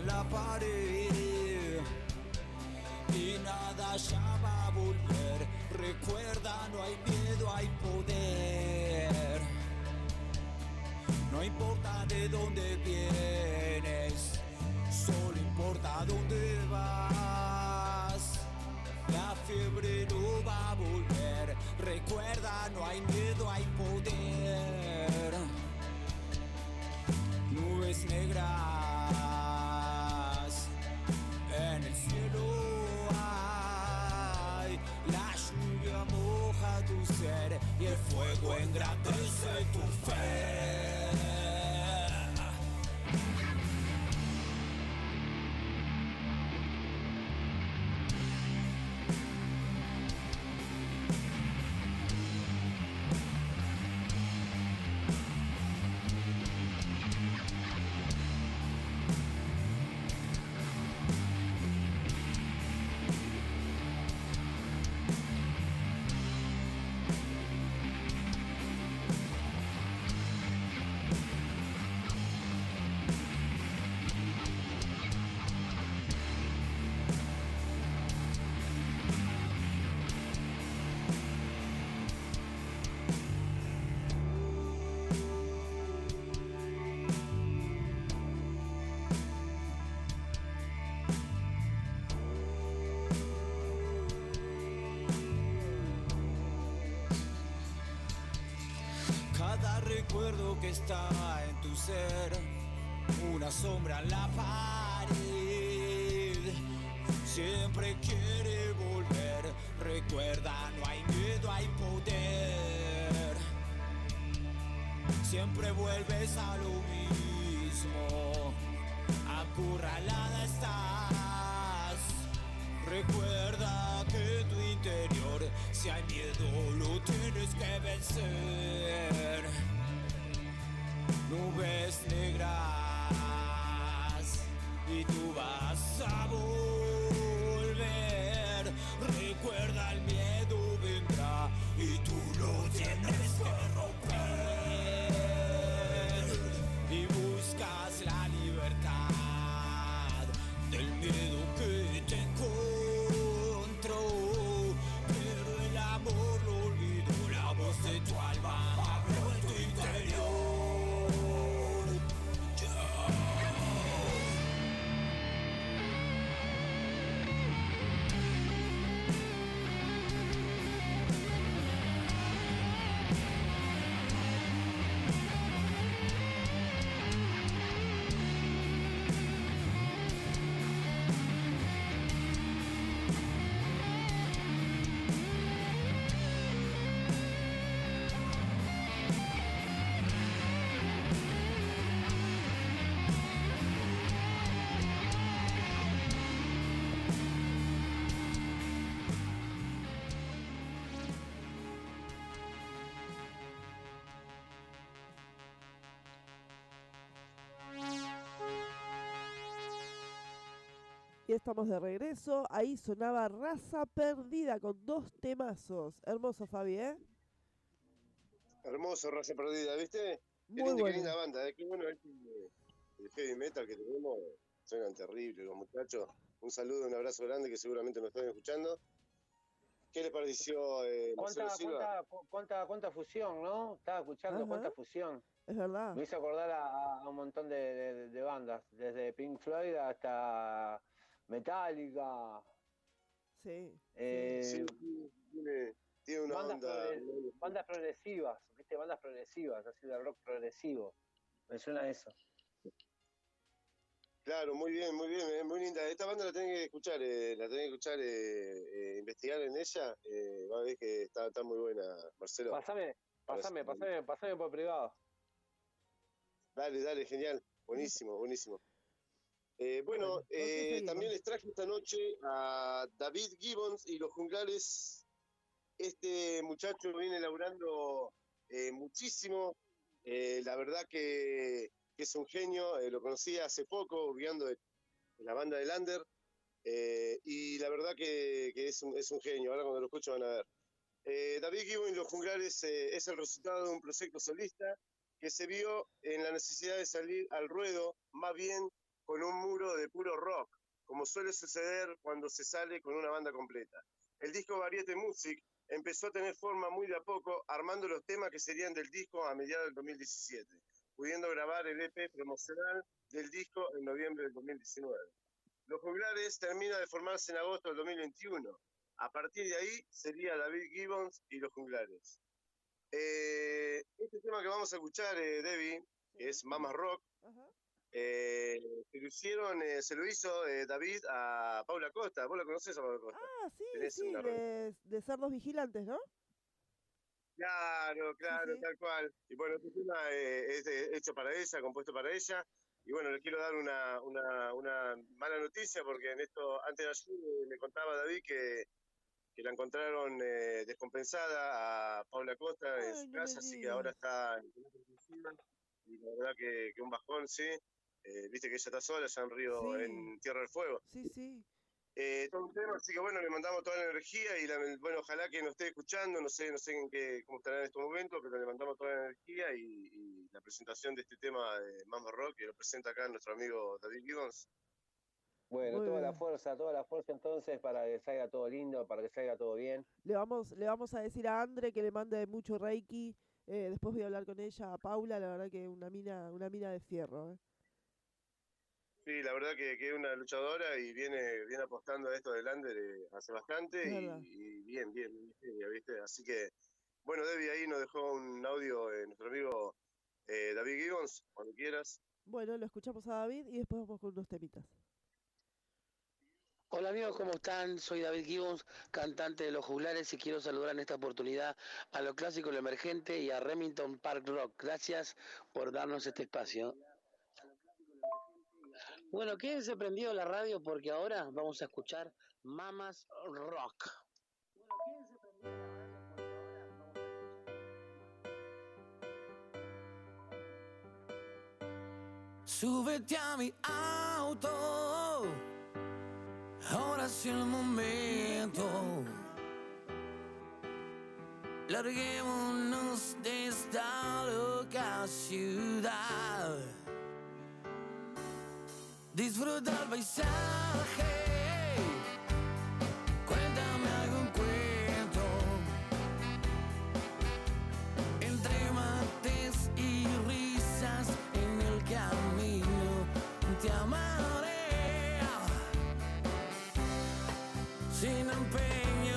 La pared. Y nada ya va a volver. Recuerda, no hay miedo, hay poder. No importa de dónde vienes, que está en tu ser, una sombra en la pared. Siempre quiere volver. Recuerda, no hay miedo, hay poder. Siempre vuelves a lo mismo. Acurralada estás. Recuerda que tu interior Si hay miedo, lo tienes que vencer. Nubes negras y tú vas a volver. Estamos de regreso. Ahí sonaba Raza Perdida con dos temazos. Hermoso, Fabi, ¿eh? Hermoso, raza perdida, ¿viste? Qué, Muy linda, qué linda banda, ¿eh? qué bueno este, el heavy metal que tenemos. Suenan terribles los muchachos. Un saludo, un abrazo grande que seguramente me están escuchando. ¿Qué les pareció eh, Marcelo ¿Cuánta, cuánta, cu- cuánta, cuánta fusión, no? Estaba escuchando Ajá. cuánta fusión. Es verdad. Me hizo acordar a, a un montón de, de- de bandas, desde Pink Floyd hasta Metallica. Sí. eh, Sí, sí, tiene, tiene una bandas, onda. bandas progresivas, ¿viste? Bandas progresivas, así de rock progresivo. Me suena a eso. Claro, muy bien, muy bien, muy linda. Esta banda la tenés que escuchar, eh, la tenés que escuchar, eh, eh, investigar en ella. Eh, va a ver que está, está muy buena, Marcelo. Pasame, pasame, pasame, pasame por privado. Dale, dale, genial. Buenísimo, buenísimo. Eh, bueno, Bueno, ¿con qué eh, también les traje esta noche a David Gibbons y los junglares. Este muchacho viene laburando eh, muchísimo. La verdad que, que es un genio. lo conocí hace poco, viendo de, de la banda de Lander. y la verdad que, que es, un, es un genio. Ahora cuando lo escucho van a ver. David Gibbons y los junglares es el resultado de un proyecto solista que se vio en la necesidad de salir al ruedo, más bien con un muro de puro rock, como suele suceder cuando se sale con una banda completa. El disco Variete Music empezó a tener forma muy de a poco, armando los temas que serían del disco a mediados del 2017, pudiendo grabar el EP promocional del disco en noviembre del 2019. Los juglares termina de formarse en agosto del 2021. A partir de ahí sería David Gibbons y los juglares. Eh, este tema que vamos a escuchar, eh, Debbie, que es Mama Rock. Eh, se lo hicieron, eh, se lo hizo eh, David a Paula Costa. ¿Vos la conocés a Paula Costa? Ah, sí, Tenés sí, de, de cerdos vigilantes, ¿no? Claro, claro, sí. tal cual. Y bueno, este tema eh, es hecho para ella, compuesto para ella. Y bueno, les quiero dar una, una, una mala noticia porque en esto, antes de ayer eh, me contaba David que, que la encontraron eh, descompensada a Paula Costa en su no casa, así que ahora está en. Y la verdad que, que un bajón, sí. Eh, Viste que ella está sola, ya en Río, Sí. en Tierra del Fuego. Sí, sí. Eh, todo un tema, así que bueno, le mandamos toda la energía y la- bueno, ojalá que nos esté escuchando, no sé, no sé en qué, cómo estará en este momento, pero le mandamos toda la energía y, y la presentación de este tema de Mambo Rock, que lo presenta acá nuestro amigo David Gibbons. Bueno, Muy toda la fuerza, toda la fuerza entonces para que salga todo lindo, para que salga todo bien. Le vamos, le vamos a decir a Andre que le mande mucho Reiki. eh, después voy a hablar con ella, a Paula, la verdad que una mina, una mina de fierro. ¿eh? Sí, la verdad que, que es una luchadora y viene, viene apostando a esto de Lander eh, hace bastante y, y bien, bien, ¿viste? Así que, bueno, Debbie ahí nos dejó un audio eh, nuestro amigo eh, David Gibbons, cuando quieras. Bueno, lo escuchamos a David y después vamos con unos temitas. Hola amigos, ¿cómo están? Soy David Gibbons, cantante de Los Juglares y quiero saludar en esta oportunidad a lo clásico, lo emergente y a Remington Park Rock. Gracias por darnos este espacio. Bueno, quédense prendido la radio porque ahora vamos a escuchar Mamas Rock. Bueno, quédense prendido la radio. Súbete a mi auto, ahora es el momento. Larguémonos de esta locación. disfruta el paisaje. Cuéntame algún cuento. Entre mates y risas en el camino te amaré. Sin empeño.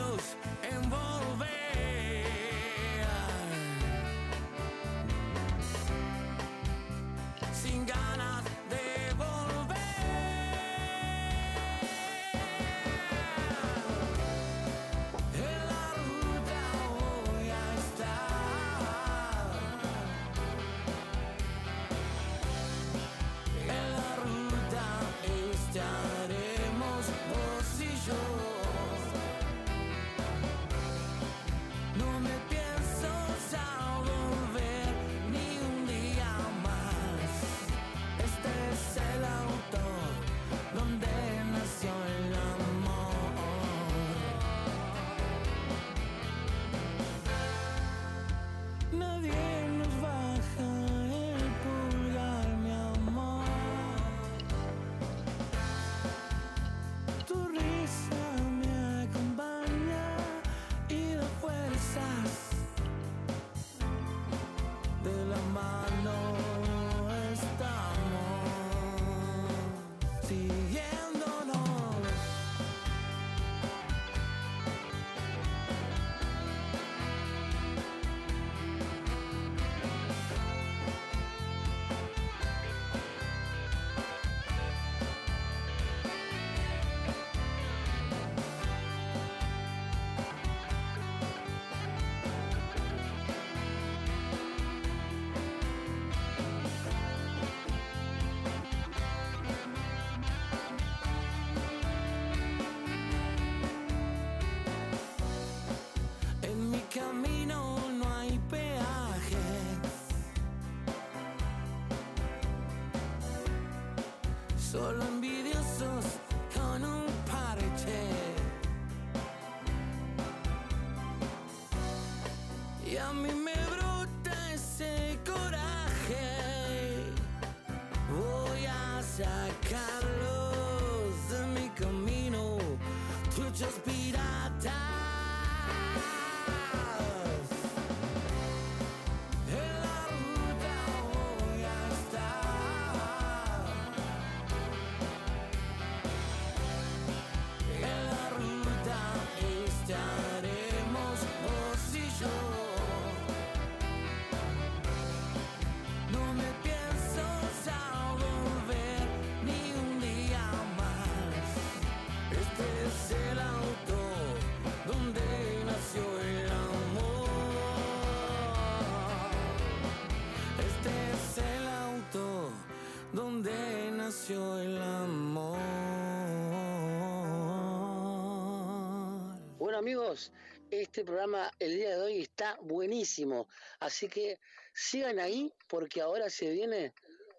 amigos, este programa el día de hoy está buenísimo. Así que sigan ahí porque ahora se viene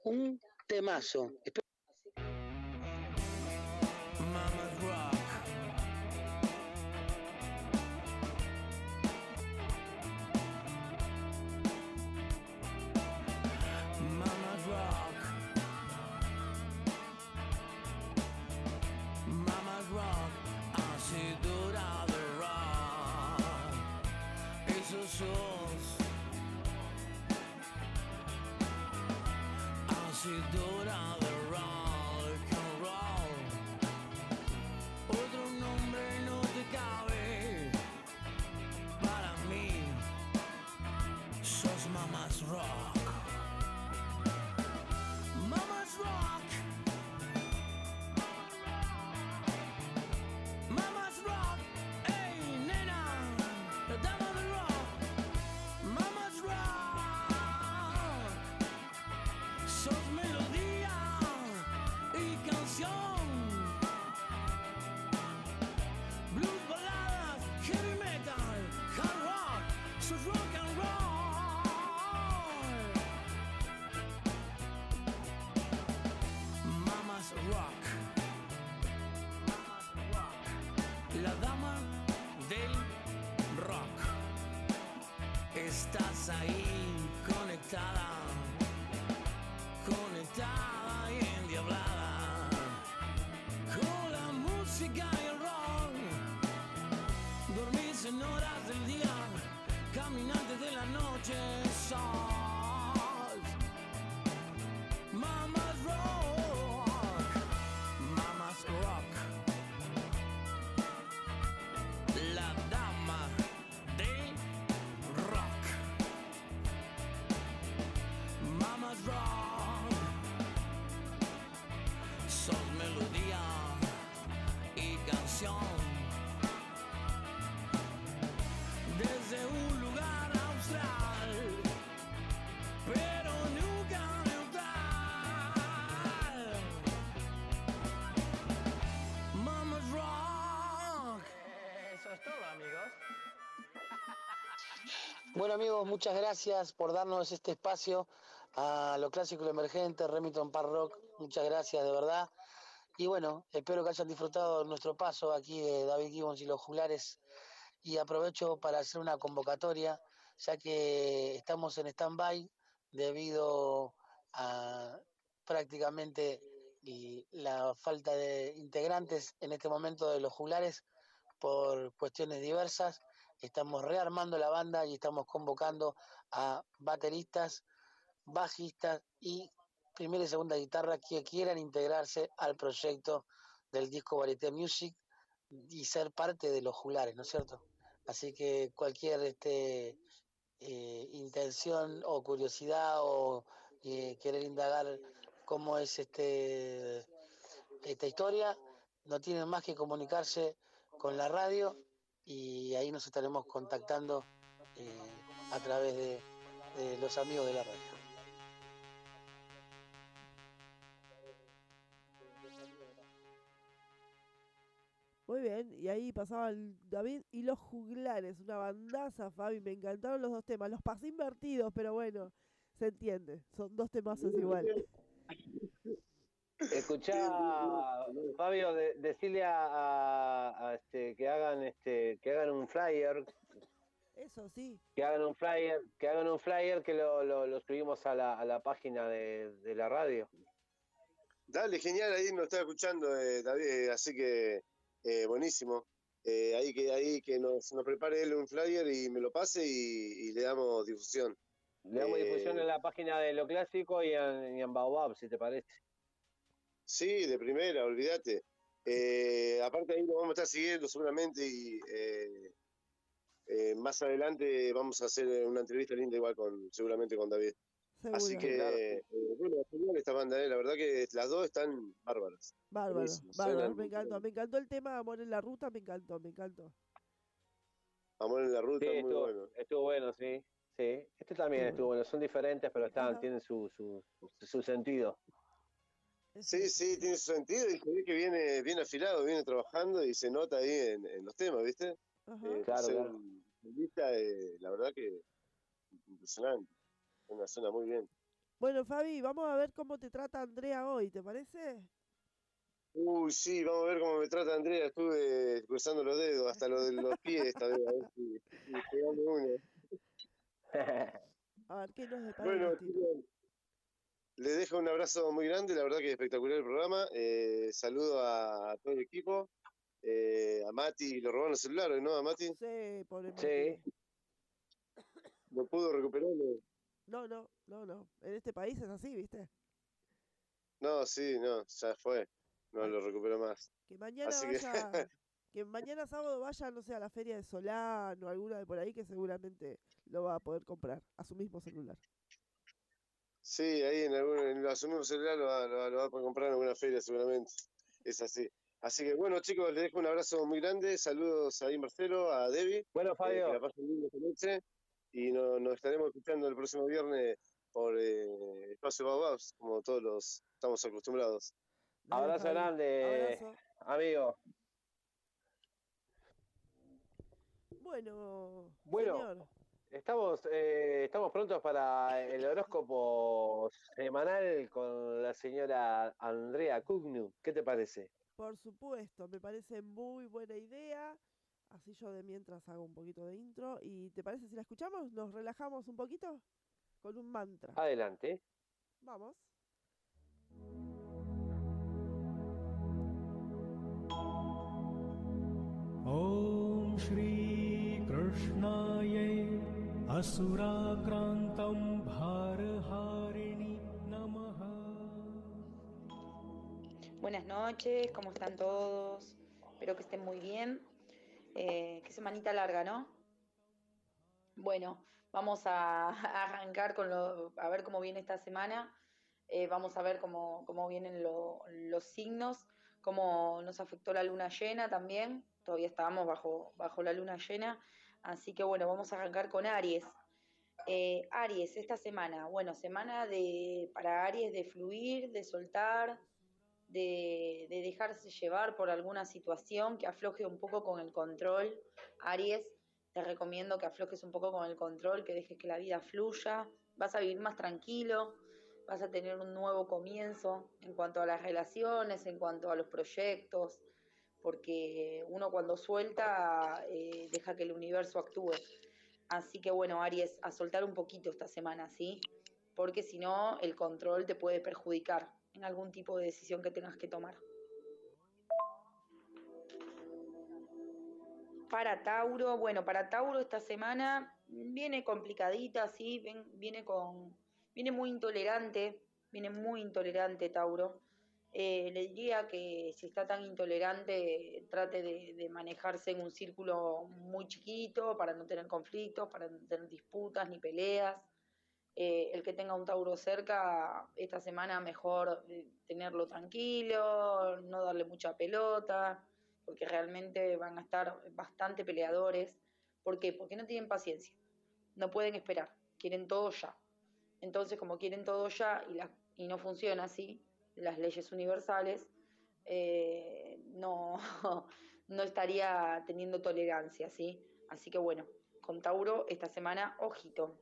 un temazo. se dourá Bueno amigos, muchas gracias por darnos este espacio a lo clásico y lo emergente, Remington Park Rock, muchas gracias de verdad. Y bueno, espero que hayan disfrutado nuestro paso aquí de David Gibbons y los juglares. Y aprovecho para hacer una convocatoria, ya que estamos en stand-by debido a prácticamente y la falta de integrantes en este momento de los juglares por cuestiones diversas. Estamos rearmando la banda y estamos convocando a bateristas, bajistas y primera y segunda guitarra que quieran integrarse al proyecto del disco Varieté Music y ser parte de los juglares, ¿no es cierto? Así que cualquier este, eh, intención o curiosidad o eh, querer indagar cómo es este esta historia, no tienen más que comunicarse con la radio y ahí nos estaremos contactando eh, a través de, de los amigos de la radio. Muy bien, y ahí pasaba el David y los juglares, una bandaza, Fabi, me encantaron los dos temas, los pasé invertidos, pero bueno, se entiende, son dos temazos igual. Escuchá, Fabio, de- decirle a, a- a, este, que hagan este, que hagan un flyer, Eso sí, que hagan un flyer, que hagan un flyer que lo, lo, lo subimos a la, a la página de, de la radio. Dale, genial, ahí nos está escuchando eh, David, así que eh, buenísimo. Eh, ahí que ahí que nos, nos prepare él un flyer y me lo pase y, y le damos difusión. Le damos Eh, difusión en la página de lo clásico y en, y en Baobab, si te parece. Sí, de primera, olvídate. Eh, aparte ahí lo vamos a estar siguiendo seguramente y eh, eh, más adelante vamos a hacer una entrevista linda igual con seguramente con David. Así seguro. que, Claro. eh, bueno, esta banda, eh, la verdad que las dos están bárbaras. Bárbaro, suenan- me encantó, me encantó el tema Amor en la Ruta, me encantó, me encantó. Amor en la ruta, Sí, muy estuvo, bueno. estuvo bueno, sí. sí. Este también Estuvo bueno, son diferentes, pero están, Ajá. tienen su, su, su sentido. Sí, sí, tiene su sentido y se ve que viene bien afilado, viene trabajando y se nota ahí en, en los temas, ¿viste? Eh, Claro, eh, la verdad que impresionante. Una zona muy bien. Bueno, Fabi, vamos a ver cómo te trata Andrea hoy, ¿te parece? Uy, sí, vamos a ver cómo me trata Andrea. Estuve cruzando los dedos, hasta lo de los pies esta vez, a ver si, si uno. A ver qué nos depara el Bueno, les dejo un abrazo muy grande, la verdad que espectacular el programa. Eh, saludo a, todo el equipo. Eh, a Mati, lo robaron el celular, ¿no? A Mati, Sí, pobre Sí. Lo pudo recuperar. ¿no? No, no, no, no. En este país es así, ¿viste? No, sí, no, ya fue. No lo recuperó más. Que mañana Así que- vaya, que mañana sábado vaya, no sé, a la feria de Solán o alguna de por ahí que seguramente lo va a poder comprar a su mismo celular. Sí, ahí en algún en a su mismo celular lo va, lo va- lo va a comprar en alguna feria seguramente. Es así. Así que bueno, chicos, les dejo un abrazo muy grande. Saludos ahí, Marcelo, a Debbie. Bueno, eh, que Fabio, la pasen bien esta noche. Y no- nos estaremos escuchando el próximo viernes por eh, Espacio Baobabs, como todos los estamos acostumbrados. Abrazo grande, Abrazo. amigo. Bueno, Bueno. señor. Estamos, eh, estamos prontos para el horóscopo semanal con la señora Andrea Cugnu. ¿Qué te parece? Por supuesto, me parece muy buena idea. Así yo de mientras hago un poquito de intro. ¿Y te parece si la escuchamos? ¿Nos relajamos un poquito? Con un mantra. Adelante. Vamos. Om Shri Krishnaye असुराक्रान्तं भारहारिणि नमः Buenas noches, ¿cómo están todos? Espero que estén muy bien. Eh, qué semanita larga, ¿no? Bueno, vamos a, a arrancar con lo, a ver cómo viene esta semana. Eh, vamos a ver cómo, cómo vienen lo- los signos, cómo nos afectó la luna llena también. Todavía estábamos bajo, bajo la luna llena. Así que bueno, vamos a arrancar con Aries. Eh, Aries, esta semana, bueno, semana de, para Aries de fluir, de soltar, de, de dejarse llevar por alguna situación que afloje un poco con el control. Aries, te recomiendo que aflojes un poco con el control, que dejes que la vida fluya. Vas a vivir más tranquilo, vas a tener un nuevo comienzo en cuanto a las relaciones, en cuanto a los proyectos, porque uno cuando suelta eh, deja que el universo actúe. Así que bueno, Aries, a soltar un poquito esta semana, ¿sí? Porque si no, el control te puede perjudicar en algún tipo de decisión que tengas que tomar. Para Tauro, bueno, para Tauro esta semana viene complicadita, sí, viene con, viene muy intolerante, viene muy intolerante Tauro. Eh, le diría que si está tan intolerante, trate de, de manejarse en un círculo muy chiquito para no tener conflictos, para no tener disputas ni peleas. Eh, el que tenga un Tauro cerca, esta semana mejor eh, tenerlo tranquilo, no darle mucha pelota, porque realmente van a estar bastante peleadores. ¿Por qué? Porque no tienen paciencia, no pueden esperar, quieren todo ya. Entonces, como quieren todo ya y, la- y no funciona así, las leyes universales, eh, no, no estaría teniendo tolerancia, ¿sí? Así que bueno, con Tauro esta semana, ojito.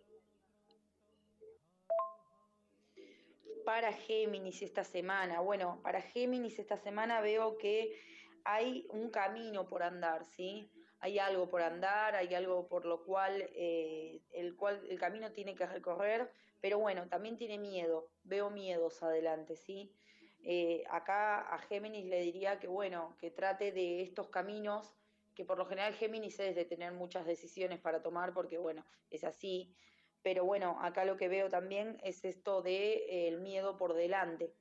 Para Géminis esta semana, bueno, para Géminis esta semana veo que hay un camino por andar, ¿sí? Hay algo por andar, hay algo por lo cual, eh, el cual el camino tiene que recorrer, pero bueno, también tiene miedo, veo miedos adelante, ¿sí? Eh, acá a Géminis le diría que bueno, que trate de estos caminos, que por lo general Géminis es de tener muchas decisiones para tomar, porque bueno, es así, pero bueno, acá lo que veo también es esto de el miedo por delante.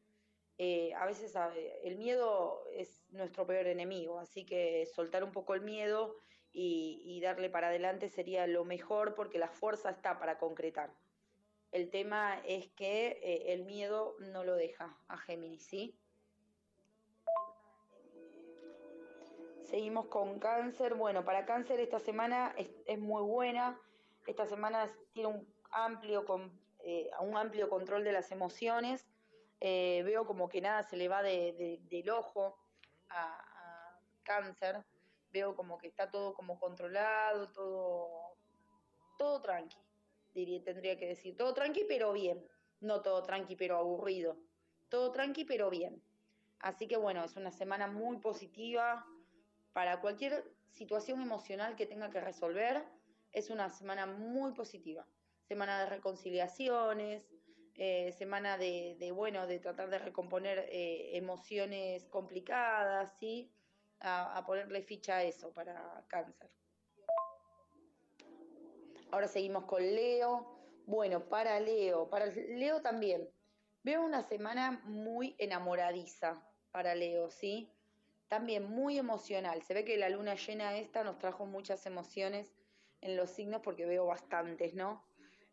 Eh, a veces el miedo es nuestro peor enemigo, así que soltar un poco el miedo y darle para adelante sería lo mejor porque la fuerza está para concretar. El tema es que eh, el miedo no lo deja a Géminis, ¿sí? Seguimos con cáncer. Bueno, para cáncer esta semana es, muy buena. Esta semana tiene un amplio, con- eh, un amplio control de las emociones. Eh, veo como que nada se le va de- de- del ojo a, a cáncer. Veo como que está todo como controlado, todo, todo tranqui. Tendría que decir, todo tranqui pero bien. No todo tranqui pero aburrido. Todo tranqui pero bien. Así que bueno, es una semana muy positiva para cualquier situación emocional que tenga que resolver. Es una semana muy positiva. Semana de reconciliaciones, eh, semana de, bueno, de tratar de recomponer eh, emociones complicadas, ¿sí? A ponerle ficha a eso para cáncer. Ahora seguimos con Leo. Bueno, para Leo, para Leo también. Veo una semana muy enamoradiza para Leo, ¿sí? También muy emocional. Se ve que la luna llena esta nos trajo muchas emociones en los signos porque veo bastantes, ¿no?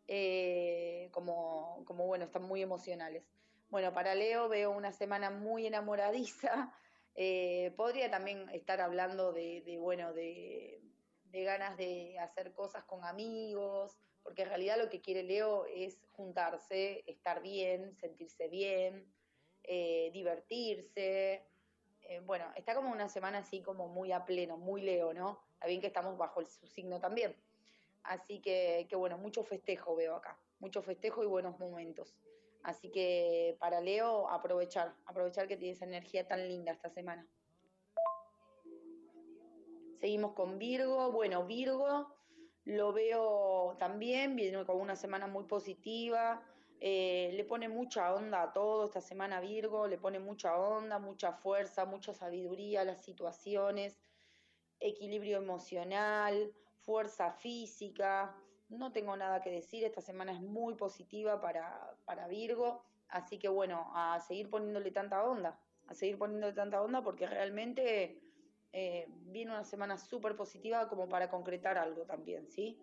Eh, como, como, bueno, están muy emocionales. Bueno, para Leo veo una semana muy enamoradiza. Eh, podría también estar hablando de, de bueno, de, de ganas de hacer cosas con amigos, porque en realidad lo que quiere Leo es juntarse, estar bien, sentirse bien, eh, divertirse. Eh, bueno, está como una semana así como muy a pleno, muy Leo, ¿no? Está bien que estamos bajo el, su signo también. Así que, que bueno, mucho festejo veo acá, mucho festejo y buenos momentos. Así que para Leo, aprovechar, aprovechar que tiene esa energía tan linda esta semana. Seguimos con Virgo. Bueno, Virgo lo veo también, viene con una semana muy positiva. eh, le pone mucha onda a todo esta semana Virgo, le pone mucha onda, mucha fuerza, mucha sabiduría a las situaciones, equilibrio emocional, fuerza física. No tengo nada que decir, esta semana es muy positiva para, para Virgo, así que bueno, a seguir poniéndole tanta onda, a seguir poniéndole tanta onda porque realmente eh, viene una semana súper positiva como para concretar algo también, ¿sí?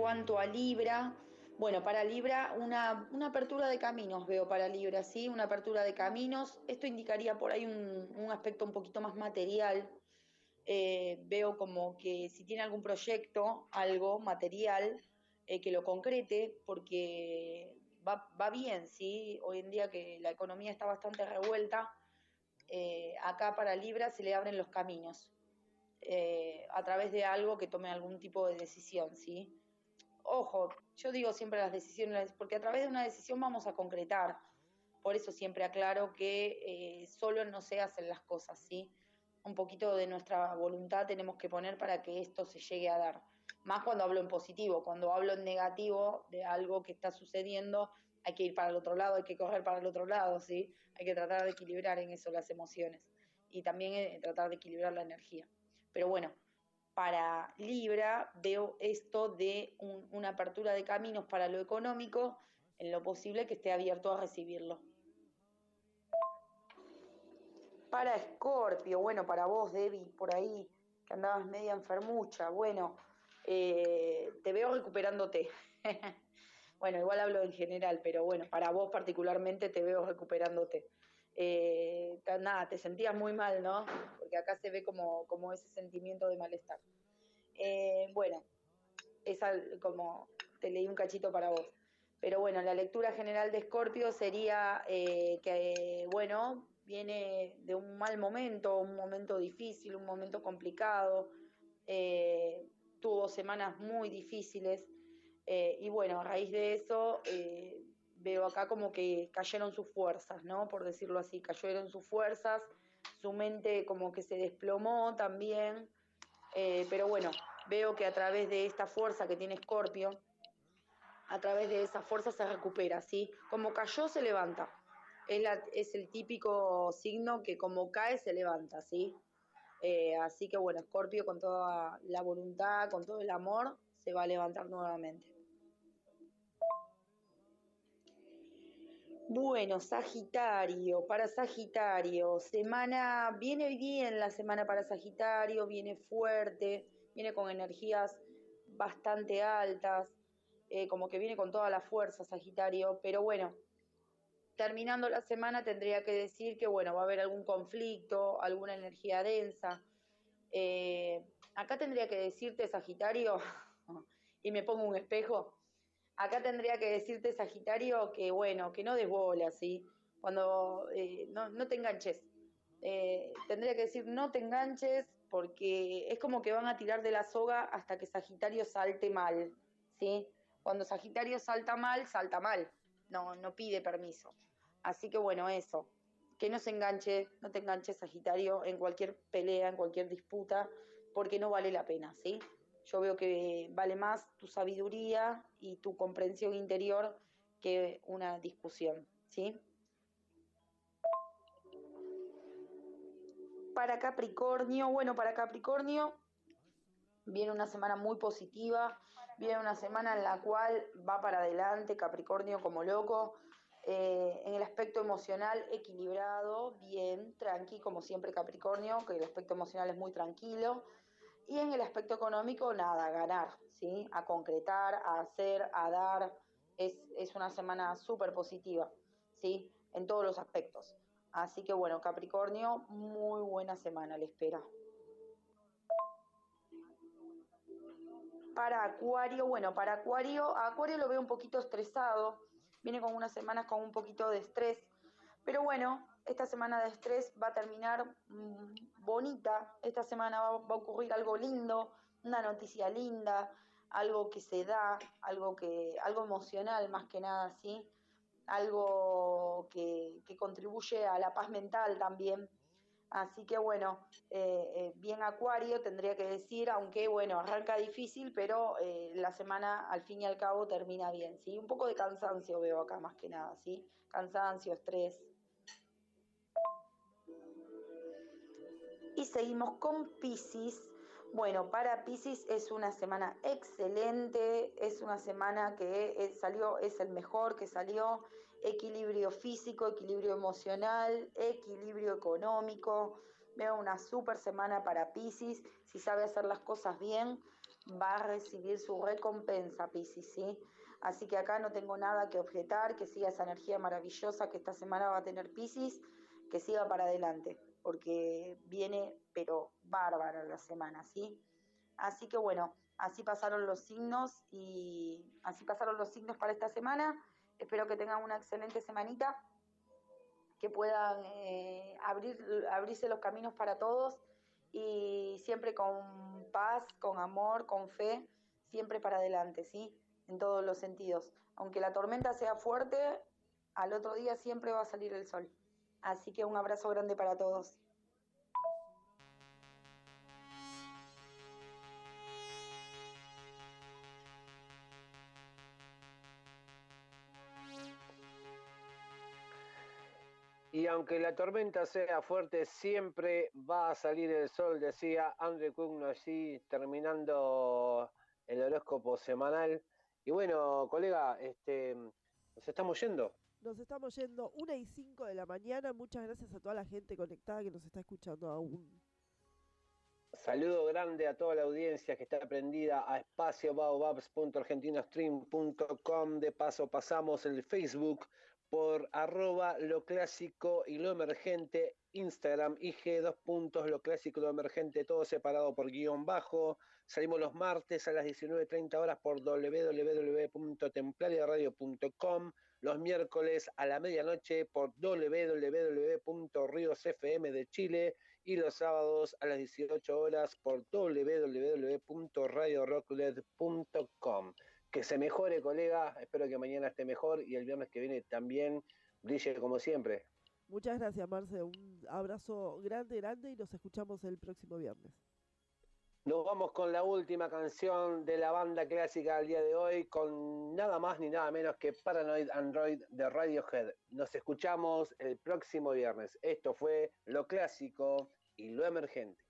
Cuanto a Libra, bueno, para Libra una, una apertura de caminos veo para Libra, ¿sí? Una apertura de caminos. Esto indicaría por ahí un, un aspecto un poquito más material. Eh, veo como que si tiene algún proyecto, algo material, eh, que lo concrete, porque va, va bien, ¿sí? Hoy en día que la economía está bastante revuelta, eh, acá para Libra se le abren los caminos a través de algo que tome algún tipo de decisión, ¿sí? Ojo, yo digo siempre las decisiones, porque a través de una decisión vamos a concretar. Por eso siempre aclaro que eh, solo no se hacen las cosas, ¿sí? un poquito de nuestra voluntad tenemos que poner para que esto se llegue a dar. Más cuando hablo en positivo, cuando hablo en negativo de algo que está sucediendo, hay que ir para el otro lado, hay que correr para el otro lado, ¿sí? Hay que tratar de equilibrar en eso las emociones y también eh, tratar de equilibrar la energía. Pero bueno, para Libra veo esto de un- una apertura de caminos para lo económico, en lo posible que esté abierto a recibirlo. Para Escorpio, bueno, para vos, Debbie, por ahí, que andabas media enfermucha, bueno, eh, te veo recuperándote. bueno, igual hablo en general, pero bueno, para vos particularmente te veo recuperándote. Eh, nada, te sentías muy mal, ¿no? Porque acá se ve como, como ese sentimiento de malestar. Eh, bueno, esa como te leí un cachito para vos. Pero bueno, la lectura general de Escorpio sería eh, que, bueno, viene de un mal momento, un momento difícil, un momento complicado, tuvo semanas muy difíciles y bueno, a raíz de eso veo acá como que cayeron sus fuerzas, ¿no? Por decirlo así, cayeron sus fuerzas, su mente como que se desplomó también, eh, pero bueno, veo que a través de esta fuerza que tiene Escorpio, a través de esa fuerza se recupera, ¿sí? Como cayó, se levanta. Es, el típico signo que como cae, se levanta, ¿sí? Eh, así que bueno, Escorpio con toda la voluntad, con todo el amor, se va a levantar nuevamente. Bueno, Sagitario, para Sagitario, semana, viene bien la semana para Sagitario, viene fuerte, viene con energías bastante altas, eh, como que viene con toda la fuerza Sagitario, pero bueno, terminando la semana tendría que decir que bueno, va a haber algún conflicto, alguna energía densa. Eh, acá tendría que decirte Sagitario, y me pongo un espejo, acá tendría que decirte Sagitario que bueno, que no des bola, ¿sí? Cuando eh, no, no te enganches. Eh, tendría que decir no te enganches porque es como que van a tirar de la soga hasta que Sagitario salte mal, ¿sí? Cuando Sagitario salta mal, salta mal, no, no pide permiso. Así que bueno, eso, que no se enganche, no te enganches Sagitario en cualquier pelea, en cualquier disputa, porque no vale la pena, ¿sí? Yo veo que vale más tu sabiduría y tu comprensión interior que una discusión, ¿sí? Para Capricornio, bueno, para Capricornio viene una semana muy positiva, viene una semana en la cual va para adelante Capricornio como loco, eh, en el aspecto emocional equilibrado, bien, tranqui, como siempre Capricornio, que el aspecto emocional es muy tranquilo, y en el aspecto económico, nada, ganar, ¿sí? A concretar, a hacer, a dar, es, es una semana súper positiva, ¿sí? En todos los aspectos. Así que bueno, Capricornio, muy buena semana le espera. Para Acuario, bueno, para Acuario, Acuario lo veo un poquito estresado, viene con unas semanas con un poquito de estrés, pero bueno, esta semana de estrés va a terminar mm, bonita, esta semana va, va a ocurrir algo lindo, una noticia linda, algo que se da, algo que, algo emocional más que nada, ¿sí? Algo que, que contribuye a la paz mental también. Así que bueno, eh, eh, bien Acuario tendría que decir, aunque bueno, arranca difícil, pero eh, la semana al fin y al cabo termina bien, ¿sí? Un poco de cansancio veo acá más que nada, ¿sí? Cansancio, estrés. Y seguimos con Pisces. Bueno, para Pisces es una semana excelente, es una semana que eh, salió, es el mejor que salió, equilibrio físico, equilibrio emocional, equilibrio económico. Veo una super semana para Pisces, si sabe hacer las cosas bien, va a recibir su recompensa Pisces, ¿sí? Así que acá no tengo nada que objetar, que siga esa energía maravillosa que esta semana va a tener Pisces, que siga para adelante porque viene, pero bárbara la semana, ¿sí? Así que bueno, así pasaron los signos y así pasaron los signos para esta semana. Espero que tengan una excelente semanita, que puedan eh, abrir, abrirse los caminos para todos y siempre con paz, con amor, con fe, siempre para adelante, ¿sí? En todos los sentidos. Aunque la tormenta sea fuerte, al otro día siempre va a salir el sol. Así que un abrazo grande para todos. Y aunque la tormenta sea fuerte, siempre va a salir el sol, decía André Cugno allí, terminando el horóscopo semanal. Y bueno, colega, este, nos estamos yendo. Nos estamos yendo una y 5 de la mañana. Muchas gracias a toda la gente conectada que nos está escuchando aún. Saludo grande a toda la audiencia que está prendida a espaciobaobabs.argentinostream.com. De paso pasamos el Facebook por arroba lo clásico y lo emergente, Instagram, IG, dos puntos, lo clásico y lo emergente, todo separado por guion bajo. Salimos los martes a las 19.30 horas por www.templariaradio.com, los miércoles a la medianoche por www.riosfm de Chile y los sábados a las 18 horas por www.radiorockled.com. Que se mejore, colega. Espero que mañana esté mejor y el viernes que viene también brille como siempre. Muchas gracias, Marce. Un abrazo grande, grande y nos escuchamos el próximo viernes. Nos vamos con la última canción de la banda clásica del día de hoy, con nada más ni nada menos que Paranoid Android de Radiohead. Nos escuchamos el próximo viernes. Esto fue lo clásico y lo emergente.